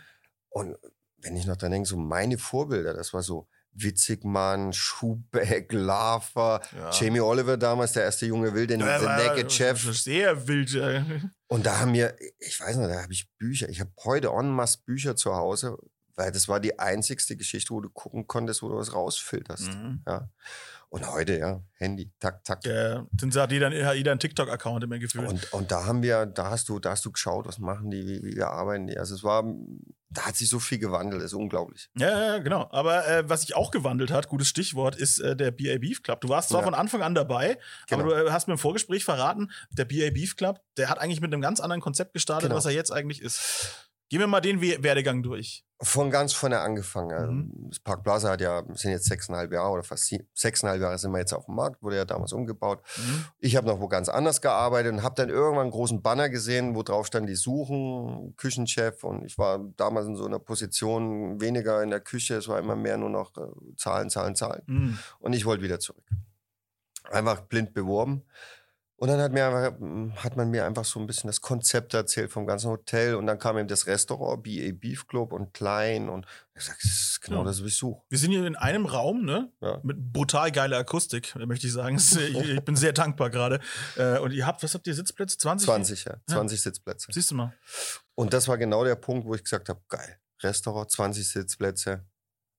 Und wenn ich noch dran denke, so meine Vorbilder, das war so Witzigmann, Schubeck, Lava, Ja. Jamie Oliver damals, der erste junge Will, den Ja, The Naked Chef. Sehr wild. äh. Und da haben wir, ich weiß noch, da habe ich Bücher. Ich habe heute en masse Bücher zu Hause, weil das war die einzigste Geschichte, wo du gucken konntest, wo du was rausfilterst. Mhm. Ja. Und heute, ja, Handy, tak, tak. Der, dann hat jeder, hat jeder einen TikTok-Account immer gefühlt. Und, und da haben wir, da hast du, da hast du geschaut, was machen die, wie, wie arbeiten die. Also es war, da hat sich so viel gewandelt, das ist unglaublich. Ja, ja, genau. Aber äh, was sich auch gewandelt hat, gutes Stichwort, ist äh, der BA Beef Club. Du warst zwar Ja. von Anfang an dabei, aber Genau. du äh, hast mir im Vorgespräch verraten, der BA Beef Club, der hat eigentlich mit einem ganz anderen Konzept gestartet, Genau. was er jetzt eigentlich ist. Gehen wir mal den We Werdegang durch. Von ganz vorne angefangen. Mhm. Das Park Plaza hat ja, sind jetzt sechseinhalb Jahre oder fast sie- sechseinhalb Jahre sind wir jetzt auf dem Markt, wurde ja damals umgebaut. Mhm. Ich habe noch wo ganz anders gearbeitet und habe dann irgendwann einen großen Banner gesehen, wo drauf stand, die suchen Küchenchef. Und ich war damals in so einer Position weniger in der Küche, es war immer mehr nur noch äh, Zahlen, Zahlen, Zahlen. Mhm. Und ich wollte wieder zurück. Einfach blind beworben. Und dann hat, mir einfach, hat man mir einfach so ein bisschen das Konzept erzählt vom ganzen Hotel. Und dann kam eben das Restaurant, BA Beef Club und klein. Und ich sag, das ist genau Ja. das, was ich suche. Wir sind hier in einem Raum, ne? Ja. Mit brutal geiler Akustik, möchte ich sagen. Äh, ich, bin sehr dankbar gerade. Äh, und ihr habt, was habt ihr, Sitzplätze? 20? 20, ja. 20 Sitzplätze. Siehst du mal. Und das war genau der Punkt, wo ich gesagt habe, geil, Restaurant, 20 Sitzplätze,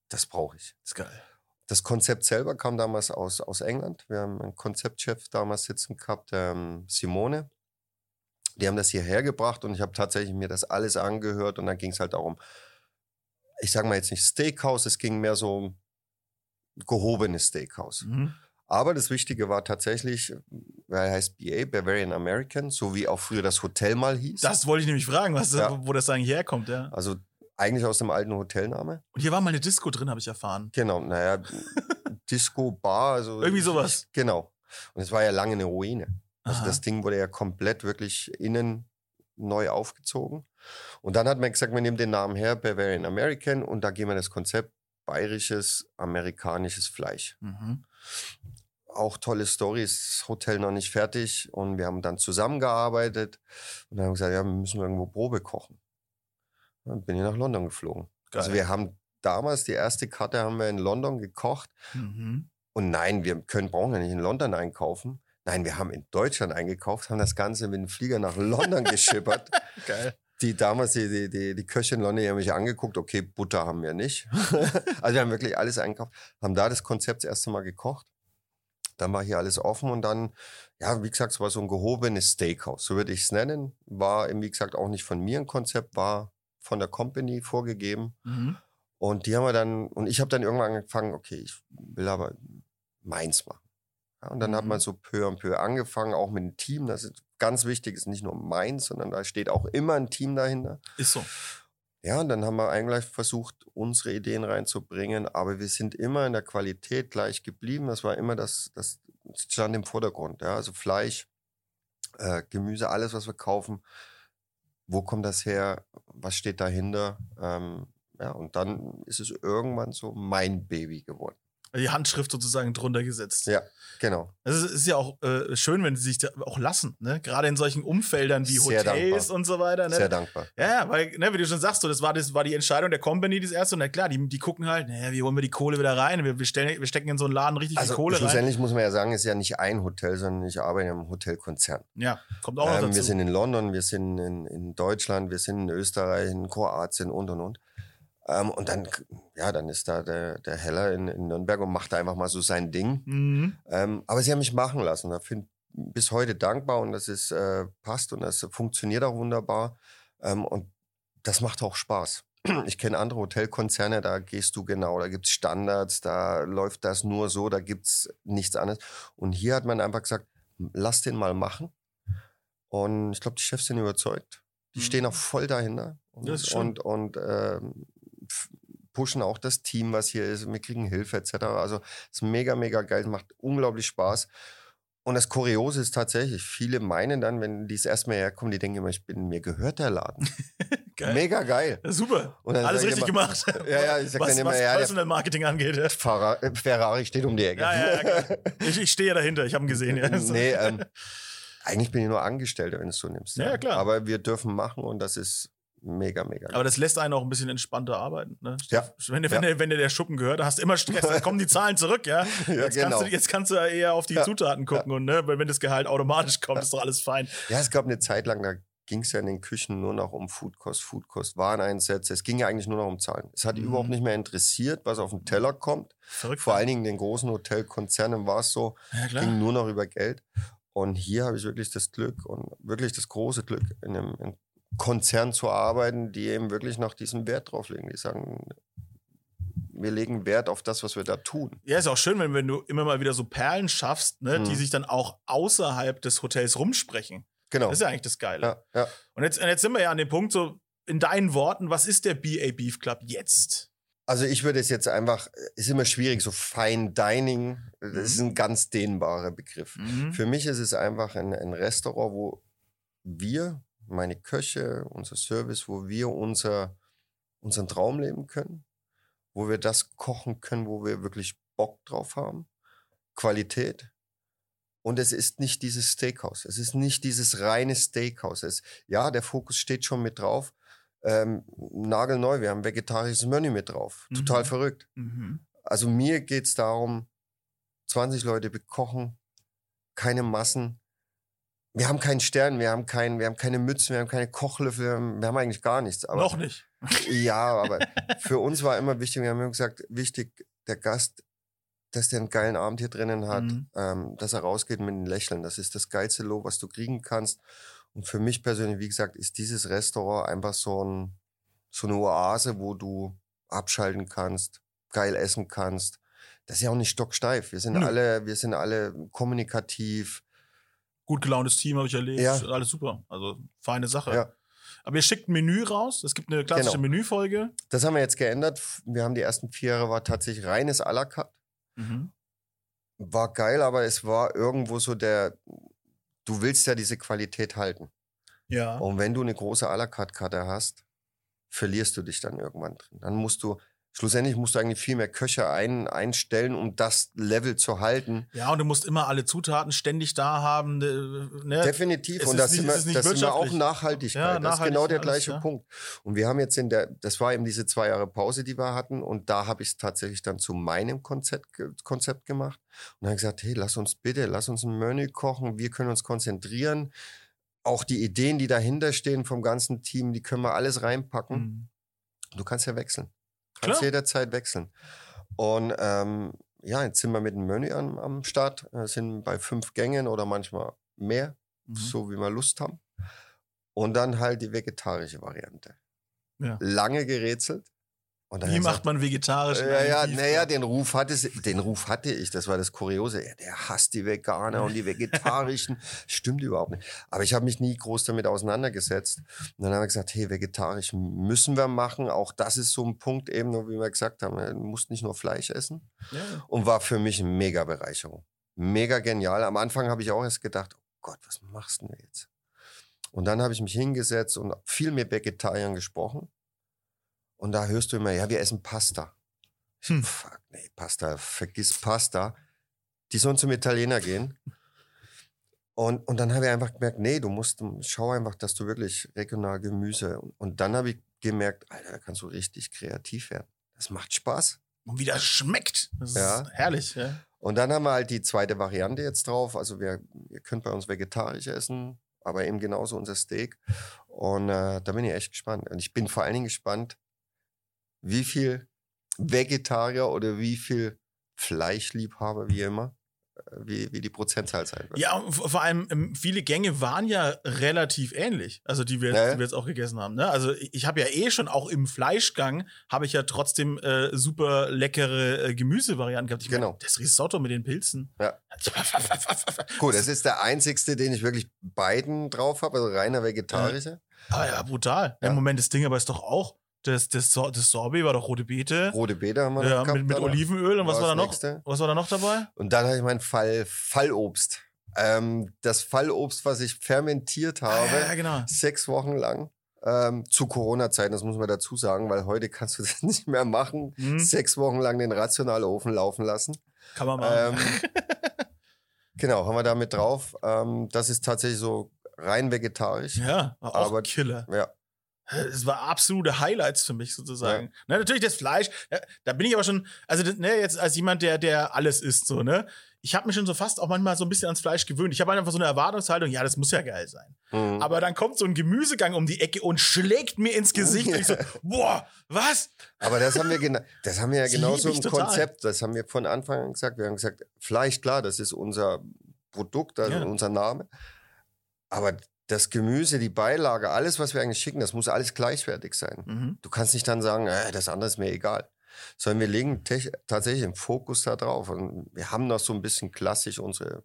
das brauche ich. ist geil. Das Konzept selber kam damals aus, aus England. Wir haben einen Konzeptchef damals sitzen gehabt, ähm, Simone. Die haben das hierher gebracht und ich habe tatsächlich mir das alles angehört und dann ging es halt darum, ich sage mal jetzt nicht Steakhouse, es ging mehr so um gehobenes Steakhouse. Mhm. Aber das Wichtige war tatsächlich, weil er heißt BA, Bavarian American, so wie auch früher das Hotel mal hieß. Das wollte ich nämlich fragen, was, Ja. wo das eigentlich herkommt, ja. also eigentlich aus dem alten Hotelname. Und hier war mal eine Disco drin, habe ich erfahren. Genau, naja, Disco, Bar, also. Irgendwie sowas. Genau. Und es war ja lange eine Ruine. Also Aha. das Ding wurde ja komplett wirklich innen neu aufgezogen. Und dann hat man gesagt, wir nehmen den Namen her, Bavarian American, und da gehen wir das Konzept bayerisches, amerikanisches Fleisch. Mhm. Auch tolle Stories, Hotel noch nicht fertig und wir haben dann zusammengearbeitet und dann haben wir gesagt, ja, wir müssen irgendwo Probe kochen. Dann bin ich nach London geflogen. Also Geil. wir haben damals die erste Karte haben wir in London gekocht Mhm. und nein, wir können, brauchen ja nicht in London einkaufen. Nein, wir haben in Deutschland eingekauft, haben das Ganze mit dem Flieger nach London geschippert. Geil. Die damals, die, die, die, die Köchin in London, die haben mich angeguckt, okay, Butter haben wir nicht. also wir haben wirklich alles eingekauft, haben da das Konzept das erste Mal gekocht. Dann war hier alles offen und dann, ja, wie gesagt, es war so ein gehobenes Steakhouse, so würde ich es nennen. War, eben, wie gesagt, auch nicht von mir ein Konzept, war von der Company vorgegeben. Mhm. Und die haben wir dann, und ich habe dann irgendwann angefangen, okay, ich will aber meins machen. Ja, und dann hat Mhm. man so peu à peu angefangen, auch mit dem Team. Das ist ganz wichtig, ist nicht nur meins, sondern da steht auch immer ein Team dahinter. Ist so. Ja, und dann haben wir eigentlich versucht, unsere Ideen reinzubringen, aber wir sind immer in der Qualität gleich geblieben. Das war immer das, das stand im Vordergrund. Ja, also Fleisch, äh, Gemüse, alles, was wir kaufen. Wo kommt das her? Was steht dahinter? Ähm, ja, und dann ist es irgendwann so mein Baby geworden. Die Handschrift sozusagen drunter gesetzt. Ja, genau. Also es ist ja auch äh, schön, wenn sie sich da auch lassen, ne? Gerade in solchen Umfeldern wie Sehr Hotels dankbar. und so weiter. Ne? Sehr dankbar. Ja, weil, ne, wie du schon sagst, so, das war, das war die Entscheidung der Company, das erste. Und na klar, die, die gucken halt, naja, wie holen wir die Kohle wieder rein? Wir, wir, stellen, wir stecken in so einen Laden richtig Also viel Kohle rein. schlussendlich muss man ja sagen, es ist ja nicht ein Hotel, sondern ich arbeite im Hotelkonzern. Ja, kommt auch noch Ähm, dazu. wir sind in London, wir sind in, in Deutschland, wir sind in Österreich, in Kroatien und und und. Ähm, und dann, ja, dann ist da der, der Heller in, in Nürnberg und macht da einfach mal so sein Ding. mhm. Ähm, aber sie haben mich machen lassen. Da bin bis heute dankbar und das ist äh, passt und das funktioniert auch wunderbar. Ähm, und das macht auch Spaß. ich kenne andere Hotelkonzerne, da gehst du genau, da gibt's Standards, da läuft das nur so, da gibt's nichts anderes. Und hier hat man einfach gesagt, lass den mal machen. Und ich glaube, die Chefs sind überzeugt. Die Mhm. stehen auch voll dahinter und, Das ist schön. und, und ähm, pushen auch das Team, was hier ist. Wir kriegen Hilfe etc. Also es ist mega, mega geil, macht unglaublich Spaß. Und das Kuriose ist tatsächlich, viele meinen dann, wenn die es erstmal herkommen, die denken immer, ich bin, mir gehört der Laden. Geil. Mega geil. Ja, Super. Und dann Alles richtig immer- gemacht. Ja, ja, ich sag was, dann immer, was ja, Personal Marketing angeht. Ja, Ferrari, steht um die Ecke. ja, ja. geil. Ich, ich stehe dahinter, ich habe ihn gesehen. Ja. nee, ähm, eigentlich bin ich nur Angestellter, wenn du es so nimmst. Ja, ja, klar. Aber wir dürfen machen und das ist mega, mega. Aber das lässt einen auch ein bisschen entspannter arbeiten. Ne? Ja. Wenn, wenn, dir- wenn dir der Schuppen gehört, hast du immer Stress, dann kommen die Zahlen zurück, ja. Ja, Jetzt, genau. kannst du, jetzt kannst du eher auf die Ja. Zutaten gucken und ne, weil wenn das Gehalt automatisch kommt, ist doch alles fein. Ja, es gab eine Zeit lang, da ging es ja in den Küchen nur noch um Foodkost, Foodkost, Wareneinsätze. Es ging ja eigentlich nur noch um Zahlen. Es hat Mhm. überhaupt nicht mehr interessiert, was auf den Teller kommt. Verrückt. Vor allen Dingen in den großen Hotelkonzernen war es so, ja, ging nur noch über Geld. Und hier habe ich wirklich das Glück und wirklich das große Glück, in einem, in Konzern zu arbeiten, die eben wirklich noch diesen Wert drauflegen. Die sagen, wir legen Wert auf das, was wir da tun. Ja, ist auch schön, wenn, wenn du immer mal wieder so Perlen schaffst, ne, die Mhm. sich dann auch außerhalb des Hotels rumsprechen. Genau. Das ist ja eigentlich das Geile. ja, ja. Und jetzt, und jetzt sind wir ja an dem Punkt, so in deinen Worten, was ist der BA Beef Club jetzt? Also ich würde es jetzt einfach, ist immer schwierig, so Fine Dining, das ist ein ganz dehnbarer Begriff. Mhm. Für mich ist es einfach ein, ein Restaurant, wo wir, meine Köche, unser Service, wo wir unser, unseren Traum leben können, wo wir das kochen können, wo wir wirklich Bock drauf haben, Qualität. Und es ist nicht dieses Steakhouse. Es ist nicht dieses reine Steakhouse. Es, ja, der Fokus steht schon mit drauf. Ähm, nagelneu, wir haben vegetarisches Menü mit drauf. Total Mhm. verrückt. Mhm. Also mir geht's darum, 20 Leute bekochen, keine Massen. Wir haben keinen Stern, wir haben, kein, wir haben keine Mützen, wir haben keine Kochlöffel, wir haben, wir haben eigentlich gar nichts. Aber, Noch nicht. Ja, aber für uns war immer wichtig, wir haben immer gesagt, wichtig, der Gast, dass der einen geilen Abend hier drinnen hat, Mhm. ähm, dass er rausgeht mit einem Lächeln. Das ist das geilste Lob, was du kriegen kannst. Und für mich persönlich, wie gesagt, ist dieses Restaurant einfach so, ein, so eine Oase, wo du abschalten kannst, geil essen kannst. Das ist ja auch nicht stocksteif. Wir sind Nö. alle, wir sind alle kommunikativ. Gut gelauntes Team habe ich erlebt. Ja. Alles super. Also feine Sache. Ja. Aber ihr schickt ein Menü raus. Es gibt eine klassische Genau. Menüfolge. Das haben wir jetzt geändert. Wir haben die ersten vier Jahre war tatsächlich reines à la carte. Mhm. War geil, aber es war irgendwo so der, du willst ja diese Qualität halten. Ja. Und wenn du eine große à la carte Karte hast, verlierst du dich dann irgendwann drin. Dann musst du, schlussendlich musst du eigentlich viel mehr Köche ein, einstellen, um das Level zu halten. Ja, und du musst immer alle Zutaten ständig da haben. Ne? ne? Definitiv. es Und ist das nicht- ist nicht das sind wir auch. Nachhaltigkeit. Ja, das ist genau der alles, gleiche ja. Punkt. Und wir haben jetzt in der, das war eben diese zwei Jahre Pause, die wir hatten. Und da habe ich es tatsächlich dann zu meinem Konzept, Konzept gemacht. Und dann habe ich gesagt, hey, lass uns bitte, lass uns ein Menü kochen. Wir können uns konzentrieren. Auch die Ideen, die dahinter stehen vom ganzen Team, die können wir alles reinpacken. Mhm. Du kannst ja wechseln. Kannst jederzeit wechseln. Und ähm, ja, jetzt sind wir mit dem Menü am, am Start, äh, sind bei fünf Gängen oder manchmal mehr, Mhm. so wie wir Lust haben. Und dann halt die vegetarische Variante. Ja. Lange gerätselt. Und dann Wie macht man vegetarisch? ja, ja, naja, den Ruf hatte den Ruf hatte ich, das war das Kuriose. Ja, der hasst die Veganer und die Vegetarischen. Stimmt überhaupt nicht. Aber ich habe mich nie groß damit auseinandergesetzt. Und dann haben wir gesagt, hey, vegetarisch müssen wir machen. Auch das ist so ein Punkt eben, wie wir gesagt haben, du musst nicht nur Fleisch essen. Ja. Und war für mich eine mega Bereicherung. Mega genial. Am Anfang habe ich auch erst gedacht, oh Gott, was machst du denn jetzt? Und dann habe ich mich hingesetzt und viel mit Vegetariern gesprochen. Und da hörst du immer, ja, wir essen Pasta. Hm. Fuck, nee, Pasta, vergiss Pasta. Die sollen zum Italiener gehen. Und, und dann habe ich einfach gemerkt, nee, du musst, schau einfach, dass du wirklich regional Gemüse. Und, und dann habe ich gemerkt, Alter, da kannst du richtig kreativ werden. Das macht Spaß. Und wie das schmeckt. Das Ja. ist herrlich. Ja. Und dann haben wir halt die zweite Variante jetzt drauf. Also wir, ihr könnt bei uns vegetarisch essen, aber eben genauso unser Steak. Und äh, da bin ich echt gespannt. Und ich bin vor allen Dingen gespannt, wie viel Vegetarier oder wie viel Fleischliebhaber, wie immer, wie, wie die Prozentzahl sein wird. Ja, vor allem ähm, viele Gänge waren ja relativ ähnlich, also die wir, Ja. die wir jetzt auch gegessen haben. Ne? Also ich, habe ja eh schon auch im Fleischgang habe ich ja trotzdem äh, super leckere äh, Gemüsevarianten gehabt. Ich Genau. Mein, das Risotto mit den Pilzen. Ja. Gut, das ist der einzigste, den ich wirklich beiden drauf habe, also reiner vegetarischer. Ah ja, brutal. Ja. Ja. Moment, das Ding aber ist doch auch das, das, Sor- das Sorbet war doch rote Beete. Rote Beete haben wir Ja, gehabt. mit, mit dann. Olivenöl und was War da noch? nächste. Was war da noch dabei? Und dann habe ich mein Fall, Fallobst. Ähm, das Fallobst, was ich fermentiert habe, ja, genau. sechs Wochen lang. Ähm, zu Corona-Zeiten, das muss man dazu sagen, weil heute kannst du das nicht mehr machen. Hm, Sechs Wochen lang den Rationalofen laufen lassen. kann man machen. Ähm, genau, haben wir da mit drauf. Ähm, das ist tatsächlich so rein vegetarisch. ja, auch aber- Killer. Ja, Es war absolute Highlights für mich sozusagen. Ne, natürlich das Fleisch, ja, da bin ich aber schon, also ne, jetzt als jemand, der, der alles isst, so, ne? Ich habe mich schon so fast auch manchmal so ein bisschen ans Fleisch gewöhnt. Ich habe einfach so eine Erwartungshaltung, ja, das muss ja geil sein. Mhm. Aber dann kommt so ein Gemüsegang um die Ecke und schlägt mir ins Gesicht. Und ich so, boah, was? Aber das haben wir, gena das haben wir ja Das genauso im total. Konzept. Das haben wir von Anfang an gesagt. Wir haben gesagt, Fleisch, klar, das ist unser Produkt, also Ja. unser Name. Aber das Gemüse, die Beilage, alles, was wir eigentlich schicken, das muss alles gleichwertig sein. Mhm. Du kannst nicht dann sagen, äh, das andere ist mir egal. Sondern wir legen tatsächlich den Fokus da drauf. Und wir haben noch so ein bisschen klassisch unsere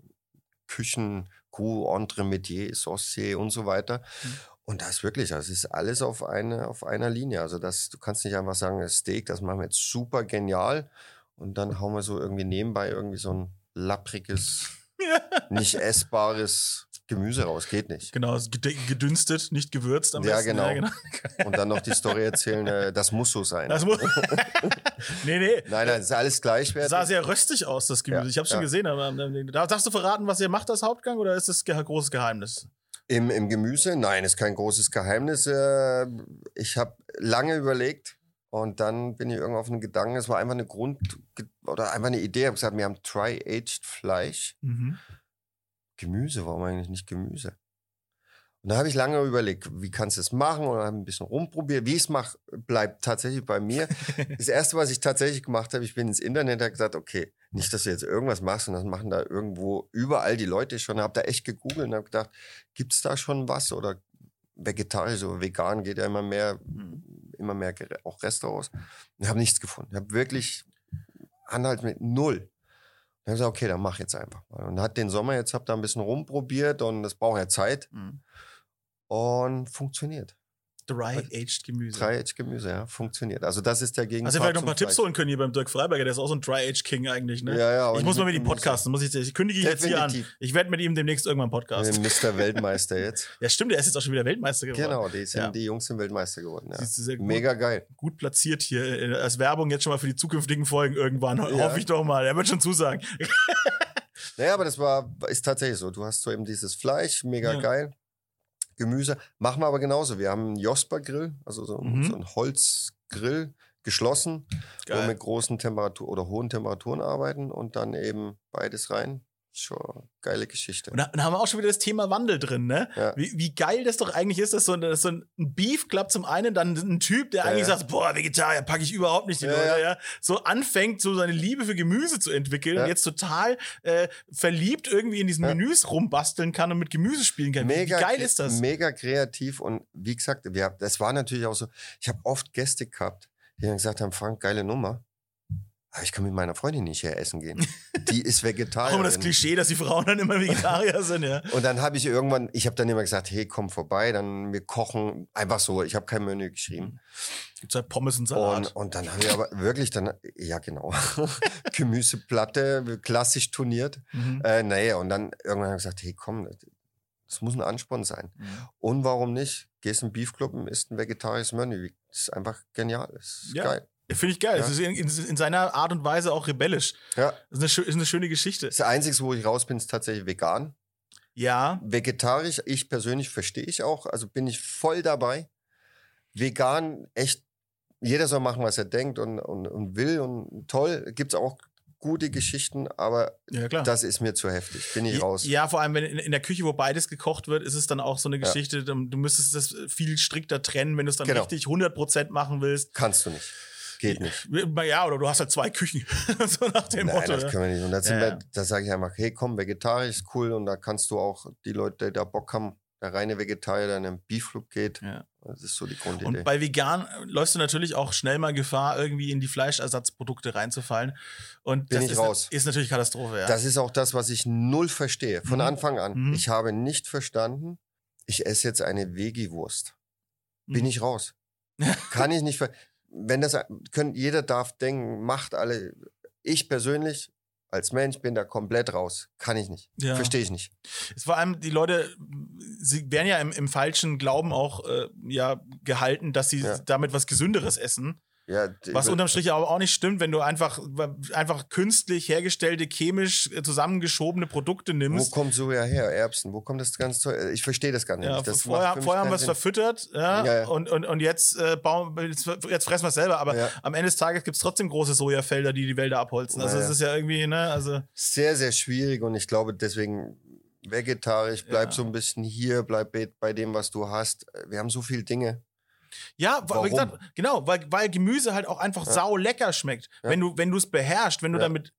Küchen, Goût, Entremetier, Saucier und so weiter. Mhm. Und das wirklich, das ist alles auf, eine, auf einer Linie. Also das, du kannst nicht einfach sagen, das Steak, das machen wir jetzt super genial. Und dann hauen wir so irgendwie nebenbei irgendwie so ein lappriges, nicht essbares Gemüse raus. Geht nicht. Genau, gedünstet, nicht gewürzt am Ja, besten. genau. Und dann noch die Story erzählen, äh, das muss so sein. Das muss nee, nee. Nein, nein, das ist alles gleichwertig. Sah sehr röstig aus, das Gemüse. Ja, ich habe schon ja. gesehen, aber ähm, da- darfst du verraten, was ihr macht als Hauptgang oder ist das ein großes Geheimnis? Im, Im Gemüse? Nein, ist kein großes Geheimnis. Äh, Ich habe lange überlegt und dann bin ich irgendwann auf einen Gedanken. Es war einfach eine Grund oder einfach eine Idee. Ich habe gesagt, wir haben Dry-Aged Fleisch. Mhm. Gemüse, warum eigentlich nicht Gemüse? Und da habe ich lange überlegt, wie kannst du es machen und habe ein bisschen rumprobiert. Wie ich es mache, bleibt tatsächlich bei mir. Das erste, was ich tatsächlich gemacht habe, ich bin ins Internet und habe gesagt, okay, nicht, dass du jetzt irgendwas machst und das machen da irgendwo überall die Leute schon. Habe da echt gegoogelt und habe gedacht, gibt es da schon was oder vegetarisch oder vegan geht ja immer mehr, Mhm. immer mehr auch Restaurants. Und habe nichts gefunden. Ich habe wirklich Anhalt mit null. Und habe gesagt, okay, dann mach jetzt einfach mal. Und hat den Sommer jetzt, hab da ein bisschen rumprobiert und das braucht ja Zeit Mhm. und funktioniert. Dry-aged Gemüse. Dry-Aged Gemüse, ja, funktioniert. Also das ist der Gegenpart Also vielleicht noch ein paar Tipps Fleisch. holen können hier beim Dirk Freiberger, der ist auch so ein Dry-Age King eigentlich, ne? Ja, ja, ich muss mal mit ihm podcasten, muss ich, ich kündige jetzt hier an. Definitiv. Ich werde mit ihm demnächst irgendwann podcasten. Mr. Weltmeister jetzt. Ja, stimmt, der ist jetzt auch schon wieder Weltmeister geworden. Genau, die, sind, Ja. die Jungs sind Weltmeister geworden. Ja. Gut, Mega geil. gut platziert hier äh, als Werbung jetzt schon mal für die zukünftigen Folgen irgendwann. Ja. Hoffe ich doch mal. Er wird schon zusagen. Naja, aber das war, ist tatsächlich so. Du hast so eben dieses Fleisch, mega Ja. geil. Gemüse. Machen wir aber genauso. Wir haben einen Josper-Grill, also so, Mhm. so einen Holzgrill, geschlossen, wo wir Geil. mit großen Temperaturen oder hohen Temperaturen arbeiten und dann eben beides rein. Schon geile Geschichte. Und da, haben wir auch schon wieder das Thema Wandel drin, ne? Ja. Wie, wie geil das doch eigentlich ist, dass so, ein- dass so ein Beef Club zum einen, dann ein Typ, der Ja, eigentlich ja. sagt, boah, Vegetarier packe ich überhaupt nicht die Ja, Leute, ja. ja. so anfängt, so seine Liebe für Gemüse zu entwickeln und jetzt total äh, verliebt irgendwie in diesen. Menüs rumbasteln kann und mit Gemüse spielen kann. Wie- Mega, wie geil ist das? Mega kreativ und wie gesagt, wir, das war natürlich auch so. Ich habe oft Gäste gehabt, die dann gesagt haben: Frank, geile Nummer. Aber ich kann mit meiner Freundin nicht hier essen gehen. Die ist Auch Vegetarierin. immer das Klischee, dass die Frauen dann immer Vegetarier sind, ja. Und dann habe ich irgendwann, ich habe dann immer gesagt, hey, komm vorbei, dann wir kochen einfach so. Ich habe kein Menü geschrieben. Gibt's halt Pommes und Salat. Und, und dann habe ich aber wirklich dann, ja genau, Gemüseplatte, klassisch turniert. Mhm. Äh, naja, und dann irgendwann habe ich gesagt, hey, komm, das muss ein Ansporn sein. Und warum nicht? Gehst in den Beefclub und isst ein vegetarisches Menü. Das ist einfach genial. Das ist Ja. geil. Finde ich geil. Ja. Es ist in, in, in seiner Art und Weise auch rebellisch. Ja. Das ist eine, ist eine schöne Geschichte. Das Einzige, wo ich raus bin, ist tatsächlich vegan. Ja, Vegetarisch, ich persönlich verstehe ich auch, also bin ich voll dabei. Vegan, echt, jeder soll machen, was er denkt und, und, und will und toll. Gibt es auch gute Geschichten, aber ja das ist mir zu heftig. Bin ich raus. Ja, vor allem, wenn in, in der Küche, wo beides gekocht wird, ist es dann auch so eine Ja. Geschichte, du du müsstest das viel strikter trennen, wenn du es dann Genau. richtig 100% machen willst. Kannst du nicht. Geht nicht. Ja, oder du hast halt zwei Küchen. so nach dem Nein, Motto. das ja. können wir nicht. Und Ja, ja. da sage ich einfach, hey, komm, vegetarisch ist cool und da kannst du auch die Leute, die da Bock haben, der reine Vegetarier, der in den Beef-Club geht. Ja. Das ist so die Grundidee. Und bei vegan äh, läufst du natürlich auch schnell mal Gefahr, irgendwie in die Fleischersatzprodukte reinzufallen. Und Bin das ich ist, raus. ist natürlich Katastrophe, ja. Das ist auch das, was ich null verstehe. Von Mhm. Anfang an. Mhm. Ich habe nicht verstanden, ich esse jetzt eine Veggie-Wurst. Bin Mhm. ich raus. Kann ich nicht ver Wenn das, können, jeder darf denken, macht alle. Ich persönlich als Mensch bin da komplett raus. Kann ich nicht. Ja. Verstehe ich nicht. Es vor allem die Leute, sie werden ja im, im falschen Glauben auch äh, ja, gehalten, dass sie Ja. damit was Gesünderes essen. Ja, Was unterm Strich aber auch nicht stimmt, wenn du einfach, einfach künstlich hergestellte, chemisch äh, zusammengeschobene Produkte wo nimmst. kommt Soja her? Erbsen. Wo kommt das ganze Zeug? Ich verstehe das gar nicht. Ja, das vorher, vorher haben wir es verfüttert ja, Ja. Und, und, und jetzt, äh, bauen, jetzt, jetzt fressen wir es selber, aber am Ende des Tages gibt es trotzdem große Sojafelder, die die Wälder abholzen. Also es ja. ist ja irgendwie, ne, also Sehr, sehr schwierig und ich glaube deswegen vegetarisch, bleib so ein bisschen hier, bleib bei- bei dem, was du hast. Wir haben so viele Dinge. Ja, wa- Warum? wie gesagt, genau, weil, weil Gemüse halt auch einfach Ja. sau lecker schmeckt. Ja. Wenn du wenn du es beherrschst, wenn du Ja. damit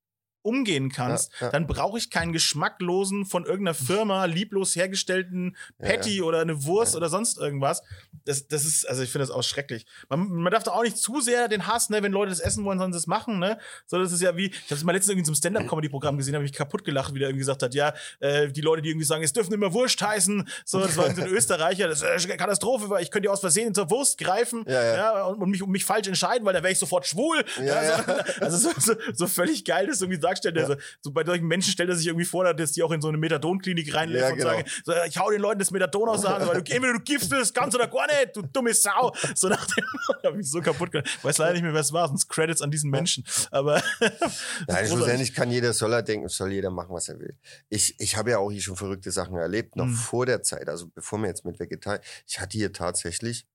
umgehen kannst, Ja, ja. dann brauche ich keinen geschmacklosen von irgendeiner Firma lieblos hergestellten Ja, Patty oder eine Wurst Ja. oder sonst irgendwas. Das, das ist, also ich finde das auch schrecklich. Man, man darf da auch nicht zu sehr den Hass, ne, wenn Leute das essen wollen, sollen sie es machen, ne? So, das ist ja wie, ich habe es mal letztens irgendwie einem Stand-Up-Comedy-Programm gesehen, habe ich kaputt gelacht, wie der irgendwie gesagt hat, ja, äh, die Leute, die irgendwie sagen, es dürfen immer Wurst heißen, so, das war so ein Österreicher, das ist eine Katastrophe, weil ich könnte ja aus Versehen zur Wurst greifen, Ja, ja. und, und mich, und mich falsch entscheiden, weil dann wäre ich sofort schwul. Ja, Ja, so, also so, so, so völlig geil, das irgendwie dargestellt. Also, so bei solchen Menschen stellt er sich irgendwie vor, dass die auch in so eine Methadonklinik reinlässt Ja, und genau. sagen, so, ich hau den Leuten das Methadon aus der Hand, weil du, entweder du gibst es ganz oder gar nicht, du dumme Sau. So nach dem, hab ich so kaputt gemacht. Ich weiß leider nicht mehr, wer es war, sonst Credits an diesen Menschen. Aber Nein, schlussendlich kann jeder, soll er denken, soll jeder machen, was er will. Ich, ich habe ja auch hier schon verrückte Sachen erlebt, noch Mhm. vor der Zeit, also bevor wir jetzt mit Vegetarier, ich hatte hier tatsächlich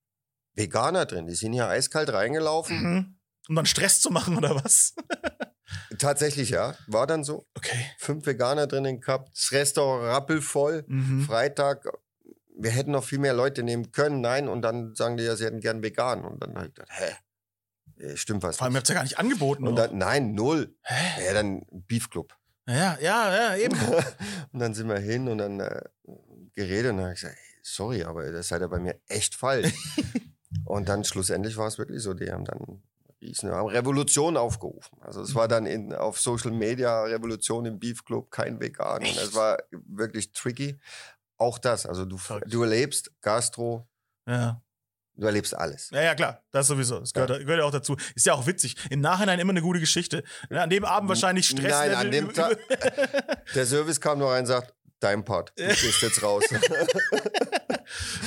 Veganer drin, die sind hier eiskalt reingelaufen. Mhm. um dann Stress zu machen oder was? Tatsächlich, ja, war dann so. Okay. Fünf Veganer drinnen gehabt, das Restaurant rappelvoll. Mhm. Freitag, wir hätten noch viel mehr Leute nehmen können, nein, und dann sagen die ja, sie hätten gern vegan. Und dann habe ich gedacht, hä? Äh, Stimmt was Vor allem, ihr habt es ja gar nicht angeboten. Und dann, nein, null. Hä? Ja, dann Beef Club. Ja, ja, ja, eben. und dann sind wir hin und dann äh, geredet und dann habe ich gesagt, hey, sorry, aber das seid ihr bei mir echt falsch. und dann schlussendlich war es wirklich so, die haben dann riesen, haben Revolution aufgerufen. Also es war dann in, auf Social Media Revolution im Beef Club, kein Vegan. Und es war wirklich tricky. Auch das, also du, du erlebst Gastro, Ja. du erlebst alles. Ja, ja, klar, das sowieso. Das gehört, gehört ja auch dazu. Ist ja auch witzig. Im Nachhinein immer eine gute Geschichte. Ja, An dem Abend wahrscheinlich Stress. Nein, an dem Tag, der Service kam noch rein und sagt, dein Part, du gehst jetzt raus.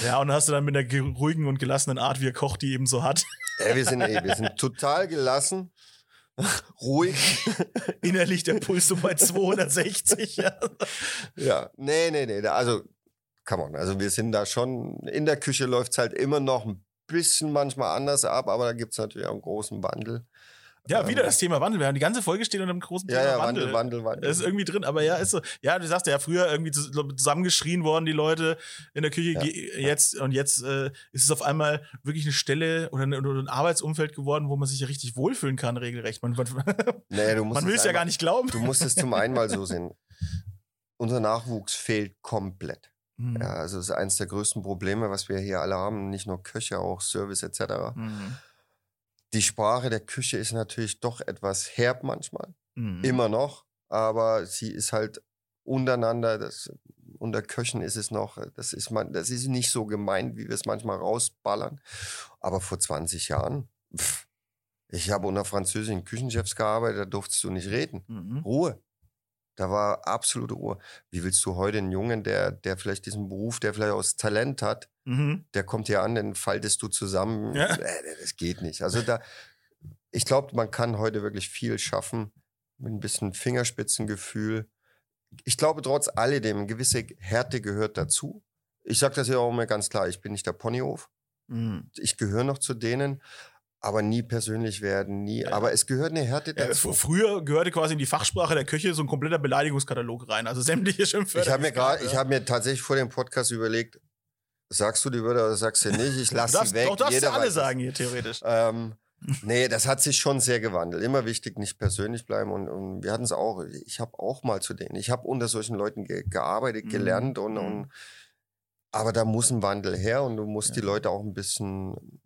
Ja, und hast du dann mit der ge- ruhigen und gelassenen Art, wie er kocht, die eben so hat, Ey, wir sind, ey, wir sind total gelassen, ruhig. innerlich der Puls so bei 260. Ja. Ja, nee, nee, nee. Also, come on. Also, wir sind da schon, in der Küche läuft es halt immer noch ein bisschen manchmal anders ab, aber da gibt es natürlich auch einen großen Wandel. Ja, wieder Ähm, das Thema Wandel. Wir haben die ganze Folge steht unter dem großen Ja, Thema ja, Wandel. Wandel, Wandel, Wandel. Das ist irgendwie drin, aber ja, ist so. Ja, du sagst ja früher irgendwie zus- zusammengeschrien worden, die Leute in der Küche. Ja, Ge- Jetzt und jetzt äh, ist es auf einmal wirklich eine Stelle oder, eine, oder ein Arbeitsumfeld geworden, wo man sich ja richtig wohlfühlen kann, regelrecht. Man, man, musst man will es ja gar nicht glauben. Du musst es zum einen mal so sehen. Unser Nachwuchs fehlt komplett. Mhm. Ja, also, das ist eines der größten Probleme, was wir hier alle haben. Nicht nur Köche, auch Service etc. Mhm. Die Sprache der Küche ist natürlich doch etwas herb manchmal. Mhm. immer noch, aber sie ist halt untereinander, das, unter Köchen ist es noch, das ist man, das ist nicht so gemeint, wie wir es manchmal rausballern. Aber vor 20 Jahren, pff, ich habe unter französischen Küchenchefs gearbeitet, da durftest du nicht reden. Mhm. Ruhe. Da war absolute Ruhe. Wie willst du heute einen Jungen, der, der vielleicht diesen Beruf, der vielleicht aus Talent hat, Mhm. der kommt hier an, den faltest du zusammen. Ja. Äh, Das geht nicht. Also da, ich glaube, man kann heute wirklich viel schaffen mit ein bisschen Fingerspitzengefühl. Ich glaube, trotz alledem, eine gewisse Härte gehört dazu. Ich sage das ja auch immer ganz klar, ich bin nicht der Ponyhof. Mhm. Ich gehöre noch zu denen, aber nie persönlich werden, nie. Ja. Aber es gehört eine Härte Ja, dazu. fr- früher gehörte quasi in die Fachsprache der Küche so ein kompletter Beleidigungskatalog rein. Also sämtliche Schimpfwörter. Ich habe mir gerade, ich ja. habe mir tatsächlich vor dem Podcast überlegt, sagst du die Wörter oder sagst du nicht? Ich lasse sie weg. doch, darfst Jeder du alle sagen hier theoretisch. Ähm, Nee, das hat sich schon sehr gewandelt. Immer wichtig, nicht persönlich bleiben. Und, und wir hatten es auch. Ich habe auch mal zu denen. Ich habe unter solchen Leuten ge gearbeitet, Mhm. gelernt und, Mhm. und aber da muss ein Wandel her und du musst Ja. die Leute auch ein bisschen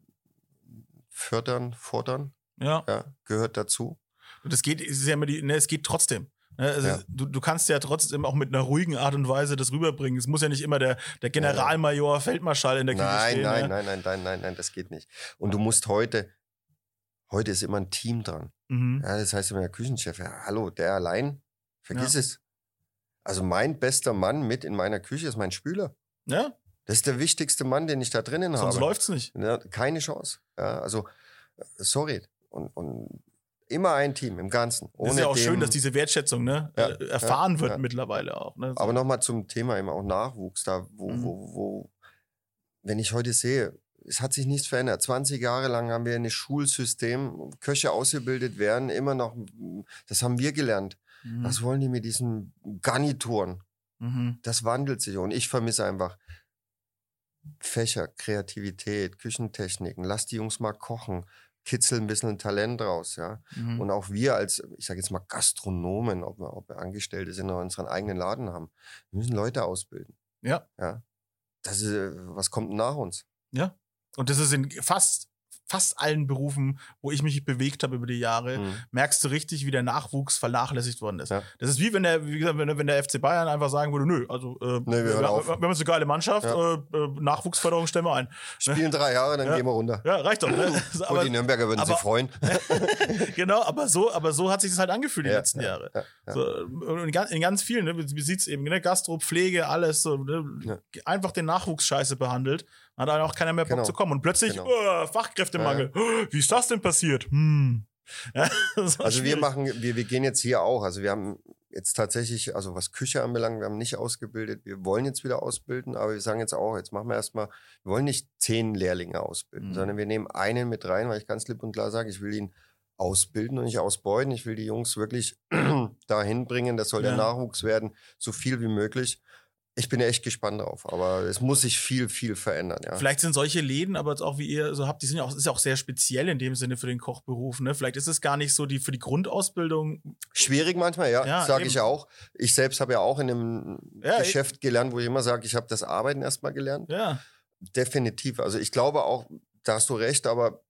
fördern, fordern. Ja. Ja, gehört dazu. Und es geht, es ist ja immer die, ne, es geht trotzdem. Ne, Also Ja. du, du kannst ja trotzdem auch mit einer ruhigen Art und Weise das rüberbringen. Es muss ja nicht immer der, der Generalmajor Feldmarschall in der Küche Nein, stehen. nein, ne? nein, nein, nein, nein, nein, das geht nicht. Und du musst heute, heute ist immer ein Team dran. Mhm. Ja, das heißt immer der Küchenchef, ja, hallo, der allein, vergiss es. Also mein bester Mann mit in meiner Küche ist mein Spüler. Ja, Das ist der wichtigste Mann, den ich da drinnen sonst habe. läuft's nicht. Ja, keine Chance. Ja, also, äh, sorry. Und, und immer ein Team im Ganzen. Es ist Ohne ja auch dem, schön, dass diese Wertschätzung ne, Ja, äh, erfahren ja, wird ja. mittlerweile auch. Ne? So. Aber nochmal zum Thema eben auch Nachwuchs, da wo, Mhm. wo, wo, wenn ich heute sehe, es hat sich nichts verändert. 20 Jahre lang haben wir ein Schulsystem, Köche ausgebildet werden, immer noch, das haben wir gelernt. Mhm. Was wollen die mit diesen Garnituren? Mhm. Das wandelt sich und ich vermisse einfach Fächer, Kreativität, Küchentechniken. Lass die Jungs mal kochen, kitzel ein bisschen ein Talent raus, ja. Mhm. Und auch wir als, ich sage jetzt mal Gastronomen, ob wir, ob wir Angestellte sind oder unseren eigenen Laden haben, wir müssen Leute ausbilden. Ja. Ja. Das ist, äh, was kommt nach uns? Ja. Und das ist in fast, fast allen Berufen, wo ich mich bewegt habe über die Jahre, Mhm. merkst du richtig, wie der Nachwuchs vernachlässigt worden ist. Ja. Das ist wie wenn der, wie gesagt, wenn, der- FC Bayern einfach sagen würde, nö, also äh, Nee, wir wir, wir haben jetzt eine geile Mannschaft, Ja. äh, äh, Nachwuchsförderung stellen wir ein. Spielen drei Jahre, dann Ja. gehen wir runter. Ja, reicht doch. Ne? Aber, die Nürnberger würden aber- sich freuen. genau, aber so, aber so hat sich das halt angefühlt die letzten ja, Jahre. ja, ja. So, und in, ganz, in ganz vielen, ne, wie sieht's eben, ne, Gastro, Pflege, alles, so, ne, einfach den Nachwuchs scheiße behandelt, hat dann auch keiner mehr Bock Genau. zu kommen. Und plötzlich, Genau. oh, Fachkräftemangel, Oh, wie ist das denn passiert? Hm. Ja, Also wir machen, wir, wir gehen jetzt hier auch. Also wir haben jetzt tatsächlich, also was Küche anbelangt, wir haben nicht ausgebildet. Wir wollen jetzt wieder ausbilden, aber wir sagen jetzt auch, jetzt machen wir erstmal, wir wollen nicht zehn Lehrlinge ausbilden, Mhm. sondern wir nehmen einen mit rein, weil ich ganz lieb und klar sage, ich will ihn ausbilden und nicht ausbeuten. Ich will die Jungs wirklich dahin bringen, das soll Ja. der Nachwuchs werden, so viel wie möglich. Ich bin echt gespannt drauf, aber es muss sich viel, viel verändern. Ja. Vielleicht sind solche Läden, aber jetzt auch wie ihr so habt, die sind ja auch, ist ja auch sehr speziell in dem Sinne für den Kochberuf. Ne? Vielleicht ist es gar nicht so die für die Grundausbildung. Schwierig manchmal, ja, Ja, sage ich auch. Ich selbst habe ja auch in einem Ja, Geschäft gelernt, wo ich immer sage, ich habe das Arbeiten erstmal gelernt. Ja, Definitiv. Also ich glaube auch, da hast du recht, aber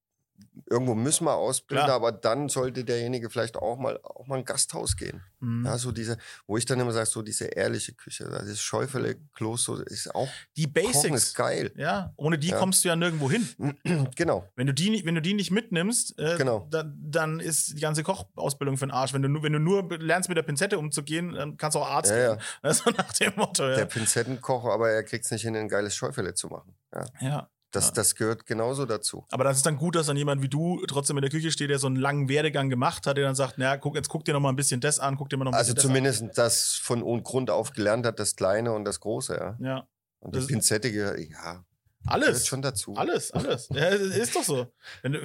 irgendwo müssen wir ausbilden, Klar. aber dann sollte derjenige vielleicht auch mal auch mal ein Gasthaus gehen. hm. Ja, so diese, wo ich dann immer sage, so diese ehrliche Küche, das ist Schäufele, Kloster, ist auch die Kochen ist Basics. geil. Ja, ohne die Ja. kommst du ja nirgendwo hin. genau. Wenn du die, nicht- wenn du die nicht mitnimmst, äh, Genau. dann, dann ist die ganze Kochausbildung für den Arsch. Wenn du, nur- wenn du nur lernst, mit der Pinzette umzugehen, dann kannst du auch Arzt Ja, werden. ja. Also nach dem Motto, Der ja. Pinzettenkocher, aber er kriegt es nicht hin, ein geiles Schäufele zu machen. Ja. Das, Ja. das gehört genauso dazu. Aber das ist dann gut, dass dann jemand wie du trotzdem in der Küche steht, der so einen langen Werdegang gemacht hat, der dann sagt, na, guck, jetzt guck dir noch mal ein bisschen das an, guck dir mal noch ein Also bisschen das zumindest das von Grund auf gelernt hat, das Kleine und das Große, ja. an. Ja, Und die Das- Pinzette gehört, ja, gehört alles. schon dazu. Alles, alles. Ja, ist doch so. Wenn du,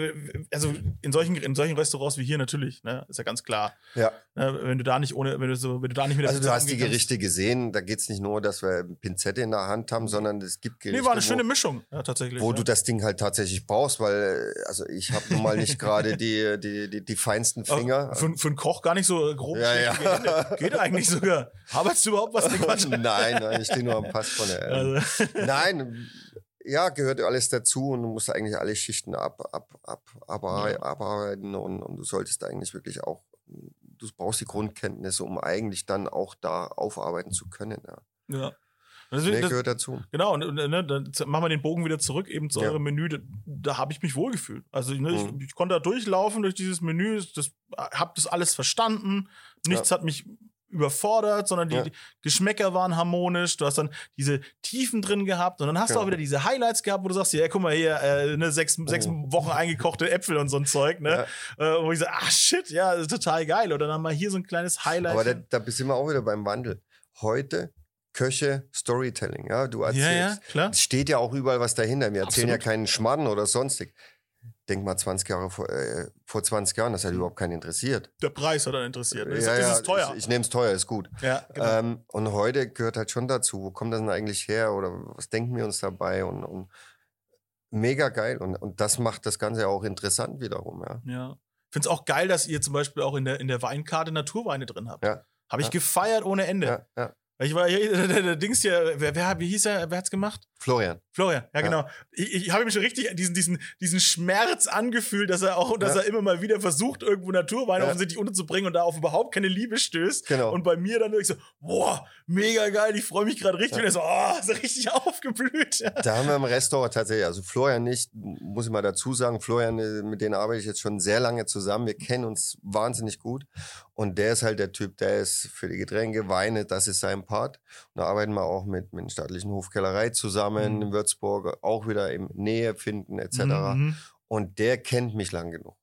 also in solchen, in solchen Restaurants wie hier natürlich, ne, ist ja ganz klar. Ja. Ne, wenn du da nicht ohne, wenn du so, wenn du da nicht mit der Also du Pinzette hast die Gerichte gesehen, da geht es nicht nur, dass wir Pinzette in der Hand haben, sondern es gibt. Gerichte, Nee, war eine schöne wo, Mischung, ja, tatsächlich. wo ja. du das Ding halt tatsächlich brauchst, weil also ich habe nun mal nicht gerade die, die, die, die feinsten Finger. Für, für einen Koch gar nicht so grob. Ja, ja. Geht eigentlich sogar. Arbeitest du überhaupt was? Nein, nein, ich stehe nur am Pass von der. Also, Nein, ja, gehört alles dazu und du musst eigentlich alle Schichten ab, ab, ab, abarbeiten Ja. abarbeiten und, und du solltest eigentlich wirklich auch, du brauchst die Grundkenntnisse, um eigentlich dann auch da aufarbeiten zu können. Ja. ja. Das, Nee, das, gehört dazu. genau, und, ne, dann machen wir den Bogen wieder zurück eben zu Ja. eurem Menü. Da, da habe ich mich wohlgefühlt. Also ne, Mhm. ich, ich konnte da durchlaufen durch dieses Menü, das, habe das alles verstanden. Nichts hat mich überfordert, sondern die, Ja. die Geschmäcker waren harmonisch. Du hast dann diese Tiefen drin gehabt und dann hast du Genau. auch wieder diese Highlights gehabt, wo du sagst, ja, guck mal hier, äh, ne, sechs, sechs Mhm. Wochen eingekochte Äpfel und so ein Zeug, ne? Äh, wo ich sage, ah shit, ja, das ist total geil. Oder dann mal hier so ein kleines Highlight. Aber da, da sind wir auch wieder beim Wandel. Heute Köche, Storytelling. Ja, du erzählst. ja, ja, klar. Es steht ja auch überall was dahinter. Wir erzählen ja Absolut. keinen Schmarrn oder sonstig. Denk mal 20 Jahre vor, äh, vor 20 Jahren, das hat überhaupt keinen interessiert. Der Preis hat dann interessiert. Ne? Ist, ja, ist ja, es teuer? Ich, ich nehme es teuer, ist gut. ja, genau. Ähm, und heute gehört halt schon dazu, wo kommt das denn eigentlich her oder was denken wir uns dabei? Und, und mega geil. Und, und das macht das Ganze auch interessant wiederum, ja. Ja. Ich finde es auch geil, dass ihr zum Beispiel auch in der, in der Weinkarte Naturweine drin habt. Ja. Habe ich Ja. gefeiert ohne Ende. Ja, ja. Ich war der, der, der Dings hier, wer, wer, wie hieß er, wer hat's gemacht? Florian. Florian, ja, Ja. genau. Ich, ich habe ihm schon richtig diesen, diesen, diesen Schmerz angefühlt, dass er auch, dass Ja. er immer mal wieder versucht, irgendwo Naturweine Ja. offensichtlich unterzubringen und da auf überhaupt keine Liebe stößt. Genau. Und bei mir dann wirklich so, boah, mega geil, ich freue mich gerade richtig. Und er so, oh, so richtig aufgeblüht. Da haben wir im Restaurant tatsächlich, also Florian nicht, muss ich mal dazu sagen, Florian, äh, mit dem arbeite ich jetzt schon sehr lange zusammen. Wir kennen uns wahnsinnig gut. Und der ist halt der Typ, der ist für die Getränke, Weine, das ist sein Part. Und da arbeiten wir auch mit, mit der staatlichen Hofkellerei zusammen Mhm. in Würzburg, auch wieder im Nähe finden etc. Mhm. Und der kennt mich lang genug.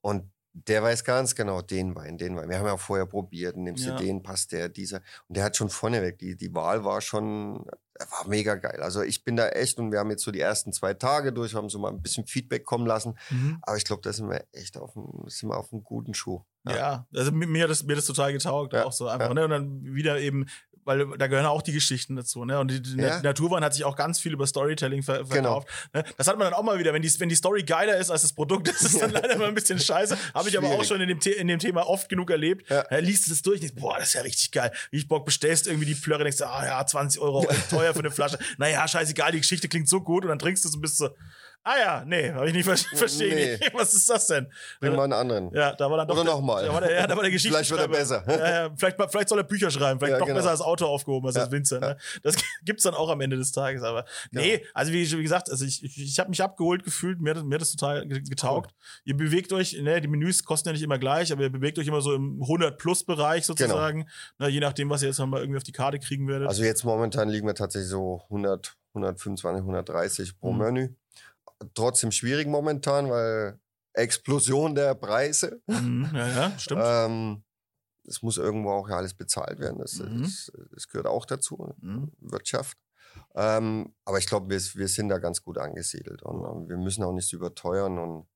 Und der weiß ganz genau, den Wein, den Wein. Wir haben ja vorher probiert, nimmst Ja. du den, passt der, dieser. Und der hat schon vorneweg, die, die Wahl war schon, war mega geil. Also ich bin da echt und wir haben jetzt so die ersten zwei Tage durch, haben so mal ein bisschen Feedback kommen lassen. Mhm. Aber ich glaube, da sind wir echt auf einem, sind wir auf einem guten Schuh. Ja. also mir, mir, hat das, mir das total getaugt, Ja, auch so einfach, ja. ne? Und dann wieder eben, weil da gehören auch die Geschichten dazu, ne? Und die, die Ja. Naturwein hat sich auch ganz viel über Storytelling ver Genau. verkauft. Ne? Das hat man dann auch mal wieder, wenn die, wenn die Story geiler ist als das Produkt, das ist dann leider immer ein bisschen scheiße. Habe ich aber auch schon in dem, The in dem Thema oft genug erlebt. Ja. Ja, liest du das durch, denkst, boah, das ist ja richtig geil. Wie ich Bock bestellst irgendwie die Plörre, denkst du, ah ja, 20 Euro, teuer für eine Flasche. Naja, scheißegal, die Geschichte klingt so gut und dann trinkst du es und bist so, ah ja, nee, habe ich nicht ver verstehe Nee. nicht. Was ist das denn? Bring mal einen anderen. Ja, da war dann doch. Oder der- noch mal. Da war der, ja, da war der Geschichte. Vielleicht wird er besser. Ja, ja, vielleicht, vielleicht soll er Bücher schreiben, vielleicht Ja, doch genau. besser als Autor aufgehoben als Ja, als Winzer. Ne? Das gibt's dann auch am Ende des Tages. Aber nee, also wie, wie gesagt, also ich, ich, ich habe mich abgeholt gefühlt, mir hat, das- mir hat das total ge- getaugt. Ihr bewegt euch, ne, die Menüs kosten ja nicht immer gleich, aber ihr bewegt euch immer so im 100-Plus-Bereich sozusagen. Ne, je nachdem, was ihr jetzt nochmal irgendwie auf die Karte kriegen werdet. Genau. Also jetzt momentan liegen wir tatsächlich so 100, 125, 130 pro Mhm. Menü. Trotzdem schwierig momentan, weil Explosion der Preise. mhm, ja, ja, stimmt. Ähm, es muss irgendwo auch ja alles bezahlt werden. Das, Mhm. das, das gehört auch dazu, Mhm. Wirtschaft. Ähm, aber ich glaube, wir, wir sind da ganz gut angesiedelt und ähm, wir müssen auch nicht überteuern und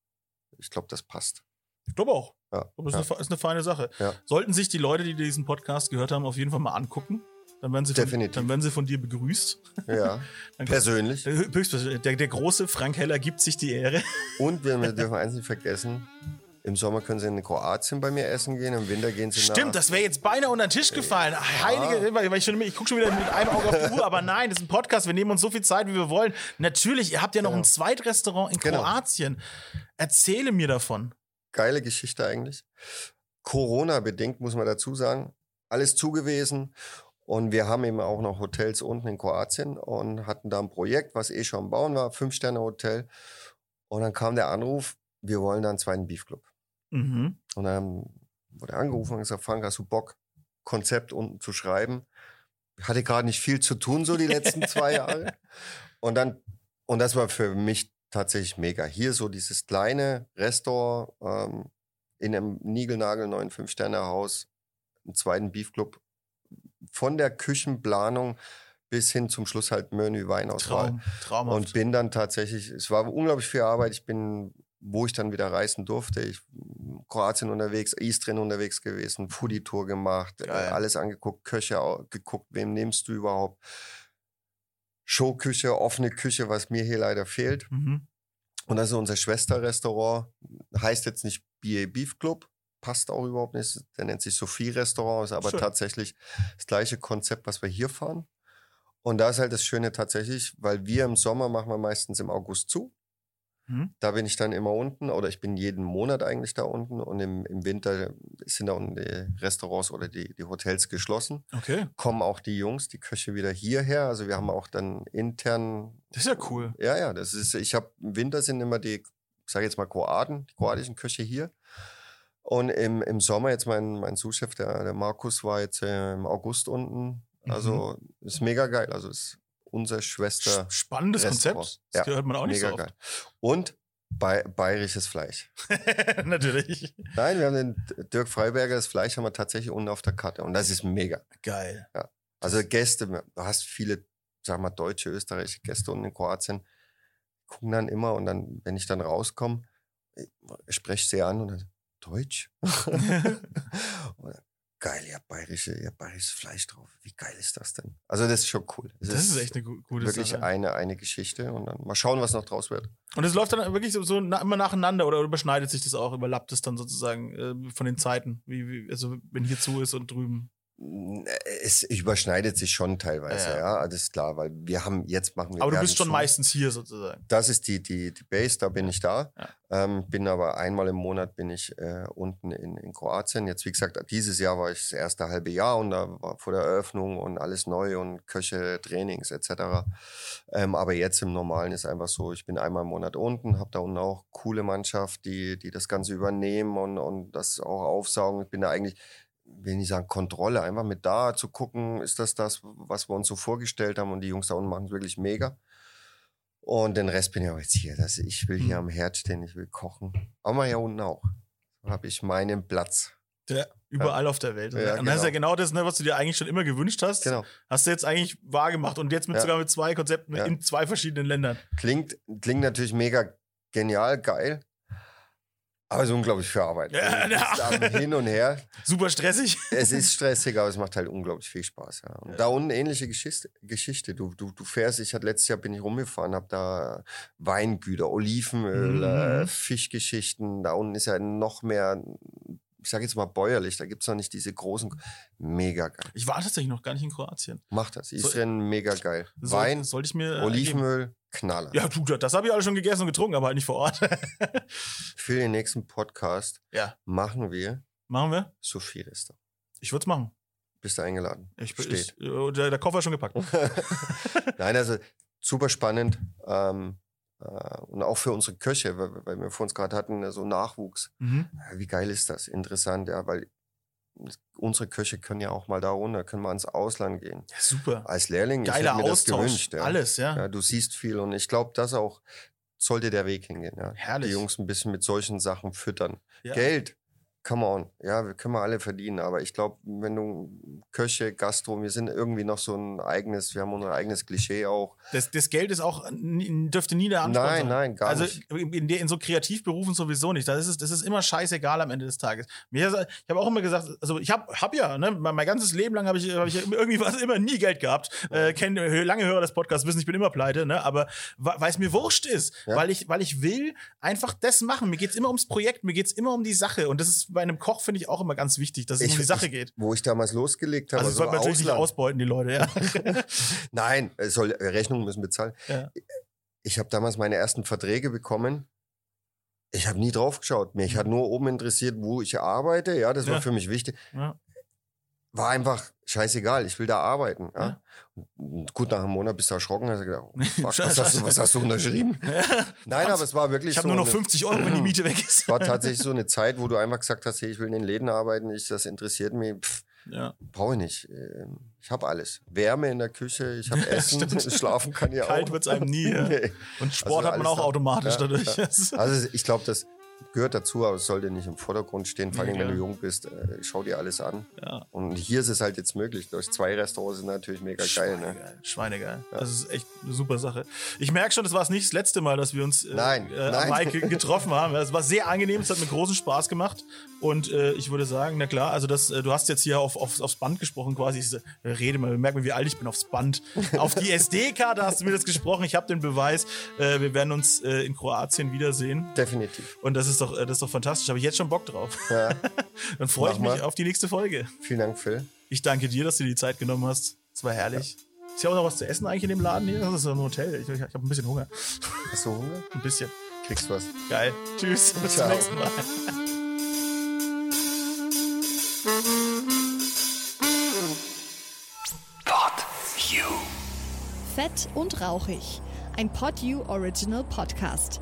ich glaube, das passt. Ich glaube auch. Ja, Ich glaube, ja. ist, eine, ist eine feine Sache. Ja. Sollten sich die Leute, die diesen Podcast gehört haben, auf jeden Fall mal angucken. Dann werden sie, von, Definitiv. dann werden sie von dir begrüßt. ja. Dann persönlich. Höchstpersönlich. Der, der große Frank Heller gibt sich die Ehre. Und wir, dürfen eins nicht vergessen, im Sommer können sie in Kroatien bei mir essen gehen, im Winter gehen sie nach... Stimmt, das wäre jetzt beinahe unter den Tisch gefallen. Heilige, weil weil ich, schon- ich gucke schon wieder mit einem Auge auf die Uhr, aber nein, das ist ein Podcast, wir nehmen uns so viel Zeit, wie wir wollen. Natürlich, ihr habt ja noch ein Zweitrestaurant in Genau. Kroatien. Erzähle mir davon. geile Geschichte eigentlich. Corona-bedingt, muss man dazu sagen. Alles zugewesen. Und wir haben eben auch noch Hotels unten in Kroatien und hatten da ein Projekt, was eh schon am Bauen war, Fünf-Sterne-Hotel. Und dann kam der Anruf, wir wollen da einen zweiten Beefclub. Mhm. Und dann wurde angerufen und gesagt, Frank, hast du Bock, Konzept unten zu schreiben? Ich hatte gerade nicht viel zu tun, so die letzten zwei Jahre. Und dann, und das war für mich tatsächlich mega. Hier so dieses kleine Restaurant ähm, in einem niegelnagelneuen Fünf-Sterne-Haus, einen zweiten Beefclub, von der Küchenplanung bis hin zum Schluss halt Menü, Weinauswahl. Traum, traumhaft. Und bin dann tatsächlich, es war unglaublich viel Arbeit. Ich bin, wo ich dann wieder reisen durfte, ich Kroatien unterwegs, Istrien unterwegs gewesen, Foodie-Tour gemacht, äh, Geil. alles angeguckt, Köche geguckt, wem nimmst du überhaupt? Showküche, offene Küche, was mir hier leider fehlt. mhm. Und das ist unser Schwesterrestaurant. Heißt jetzt nicht BA Beef Club. Passt auch überhaupt nicht. Der nennt sich Sophie Restaurant, ist aber Schön. tatsächlich das gleiche Konzept, was wir hier fahren. Und da ist halt das Schöne tatsächlich, weil wir im Sommer machen wir meistens im August zu. Mhm. Da bin ich dann immer unten oder ich bin jeden Monat eigentlich da unten und im, im Winter sind da unten die Restaurants oder die, die Hotels geschlossen. Okay, Kommen auch die Jungs, die Köche wieder hierher. Also wir haben auch dann intern das ist ja cool. ja, ja, das ist, ich habe im Winter sind immer die, ich sage jetzt mal Kroaten, die kroatischen Köche hier. Und im, im Sommer jetzt mein, mein Sous-Chef, der, der Markus, war jetzt äh, im August unten. Also ist mega geil. Also ist unser Schwester. Sch- Spannendes Restaurant. Konzept. Das Ja, hört man auch nicht mega so geil. Und bay bayerisches Fleisch. oft. Natürlich. Nein, wir haben den Dirk Freiberger, das Fleisch haben wir tatsächlich unten auf der Karte. Und das ist mega. Geil. Also Gäste, du hast viele, sag mal, deutsche, österreichische Gäste unten in Kroatien, gucken dann immer und dann, wenn ich dann rauskomme, ich spreche sie an und dann, Deutsch? Geil, ihr habt bayerische, ja, bayerisches Fleisch drauf. Wie geil ist das denn? Also das ist schon cool. Es Das ist echt eine gu- gute wirklich Sache. eine, eine Geschichte und dann mal schauen, was noch draus wird. Und es läuft dann wirklich so, so na, immer nacheinander oder überschneidet sich das auch, überlappt es dann sozusagen äh, von den Zeiten, wie, wie, also wenn hier zu ist und drüben. Es überschneidet sich schon teilweise, Ja, ja, das ist klar, weil wir haben, jetzt machen wir Aber du bist schon meistens hier sozusagen. Das ist die, die, die Base, da bin ich da. Ja. Ähm, bin aber einmal im Monat bin ich äh, unten in, in Kroatien. Jetzt, wie gesagt, dieses Jahr war ich das erste halbe Jahr und da war vor der Eröffnung und alles neu und Köche, Trainings etc. Ähm, aber jetzt im Normalen ist einfach so, ich bin einmal im Monat unten, habe da unten auch coole Mannschaft, die, die das Ganze übernehmen und, und das auch aufsaugen. Ich bin da eigentlich, will nicht sagen Kontrolle, einfach mit da zu gucken, ist das das, was wir uns so vorgestellt haben und die Jungs da unten machen es wirklich mega. Und den Rest bin ich auch jetzt hier. Das, ich will hier Mhm. am Herd stehen, ich will kochen. Aber hier unten auch. So habe ich meinen Platz. Ja, überall auf der Welt. Ja, und das ist ja genau. genau das, ne, was du dir eigentlich schon immer gewünscht hast. Genau. Hast du jetzt eigentlich wahr gemacht und jetzt mit Ja. sogar mit zwei Konzepten Ja. in zwei verschiedenen Ländern. Klingt, klingt natürlich mega genial, geil. Aber es ist unglaublich viel Arbeit. Ja, Also, ja. hin und her. Super stressig. Es ist stressig, aber es macht halt unglaublich viel Spaß. Ja. Und Ja. da unten ähnliche Geschichte. Geschichte. Du, du, du fährst, ich hatte letztes Jahr bin ich rumgefahren, habe da Weingüter, Olivenöl, Mhm. äh, Fischgeschichten. Da unten ist ja noch mehr, ich sage jetzt mal bäuerlich, da gibt es noch nicht diese großen. Mega geil. Ich war tatsächlich noch gar nicht in Kroatien. Mach das. So- Israel mega geil. Soll- Wein, sollte ich mir. äh, geben? Olivenöl, Knaller. Ja, du, das habe ich alles schon gegessen und getrunken, aber halt nicht vor Ort. Für den nächsten Podcast ja, machen wir machen wir. Sophie Restaurant. Ich würde es machen. Bist du eingeladen? Ich, Steht. ich, äh, der, der Koffer ist schon gepackt. Nein, also super spannend. Ähm, äh, und auch für unsere Köche, weil, wir vor uns gerade hatten, äh, so Nachwuchs. Mhm. Ja, Wie geil ist das? Interessant, ja, weil unsere Köche können ja auch mal da runter, können mal ins Ausland gehen. Ja, super. Als Lehrling, ich Geiler hätte mir das Austausch. gewünscht. Ja. Alles, ja. Ja, du siehst viel und ich glaube, das auch sollte der Weg hingehen. Ja. Herrlich. Die Jungs ein bisschen mit solchen Sachen füttern. Ja. Geld, come on, ja, wir können wir alle verdienen, aber ich glaube, wenn du Köche, Gastro, wir sind irgendwie noch so ein eigenes, wir haben unser eigenes Klischee auch. Das, das Geld ist auch, dürfte nie der Anspruch Nein, sein. nein, gar also nicht. In, der, in so Kreativberufen sowieso nicht. Das ist, das ist immer scheißegal am Ende des Tages. Mir, ich habe auch immer gesagt, also ich habe hab ja, ne, mein, mein ganzes Leben lang habe ich, hab ich irgendwie was immer nie Geld gehabt. Äh, kenn, lange Hörer des Podcasts wissen, ich bin immer pleite, ne, aber weil es mir wurscht ist, Ja. weil, ich, weil ich will einfach das machen. Mir geht's immer ums Projekt, mir geht's immer um die Sache. Und das ist bei einem Koch, finde ich, auch immer ganz wichtig, dass es Ich- um die Sache geht. Wo ich damals losgelegt habe, Also, also sollte man natürlich nicht ausbeuten, die Leute, ja. Nein, es soll, Rechnungen müssen bezahlen. Ja. Ich habe damals meine ersten Verträge bekommen. Ich habe nie drauf geschaut. Mich hat nur oben interessiert, wo ich arbeite. Ja, das Ja. war für mich wichtig. ja. War einfach scheißegal. Ich will da arbeiten. Ja. Ja. Gut, nach einem Monat bist du erschrocken. Hast du gedacht, oh, fuck, was, hast du, was hast du unterschrieben? Nein, aber es war wirklich Ich habe so. nur noch eine- 50 Euro, wenn die Miete weg ist. Es war tatsächlich so eine Zeit, wo du einfach gesagt hast, hey, ich will in den Läden arbeiten, ich, das interessiert mich. Pff, Ja. Brauche ich nicht. Ähm, Ich habe alles. Wärme in der Küche, ich habe Essen, schlafen kann ja auch. Kalt wird's einem nie, ja. Nee. Und Sport Also hat man auch da. automatisch Ja, dadurch. ja. Also ich glaube, das gehört dazu, aber es sollte nicht im Vordergrund stehen. Vor Ja, allem, wenn du jung bist, äh, schau dir alles an. ja. Und hier ist es halt jetzt möglich. Durch zwei Restaurants ist natürlich mega geil. Ne? Schweinegeil. Schweinegeil. Das ist echt eine super Sache. Ich merke schon, das war es nicht das letzte Mal, dass wir uns äh, Nein, äh, nein. Mike getroffen haben. Es war sehr angenehm, es hat mir großen Spaß gemacht. Und äh, ich würde sagen, na klar, also das, äh, du hast jetzt hier auf, auf, aufs Band gesprochen quasi. Ich, rede mal, merk mal, wie alt ich bin, aufs Band. auf die SD-Karte hast du mir das gesprochen. Ich habe den Beweis. Äh, wir werden uns äh, in Kroatien wiedersehen. Definitiv. Und das ist doch, äh, das ist doch fantastisch. Habe ich jetzt schon Bock drauf. Ja. Dann freue ich mich mal. auf die nächste Folge. Vielen Dank, Phil. Ich danke dir, dass du dir die Zeit genommen hast. Es war herrlich. Ist ja auch noch was zu essen eigentlich in dem Laden hier? Das ist so ein Hotel. Ich, ich habe ein bisschen Hunger. Hast du Hunger? Ein bisschen. Kriegst was. Geil. Tschüss. Bis zum nächsten Mal. Pod You. Fett und rauchig. Ein PodU Original Podcast.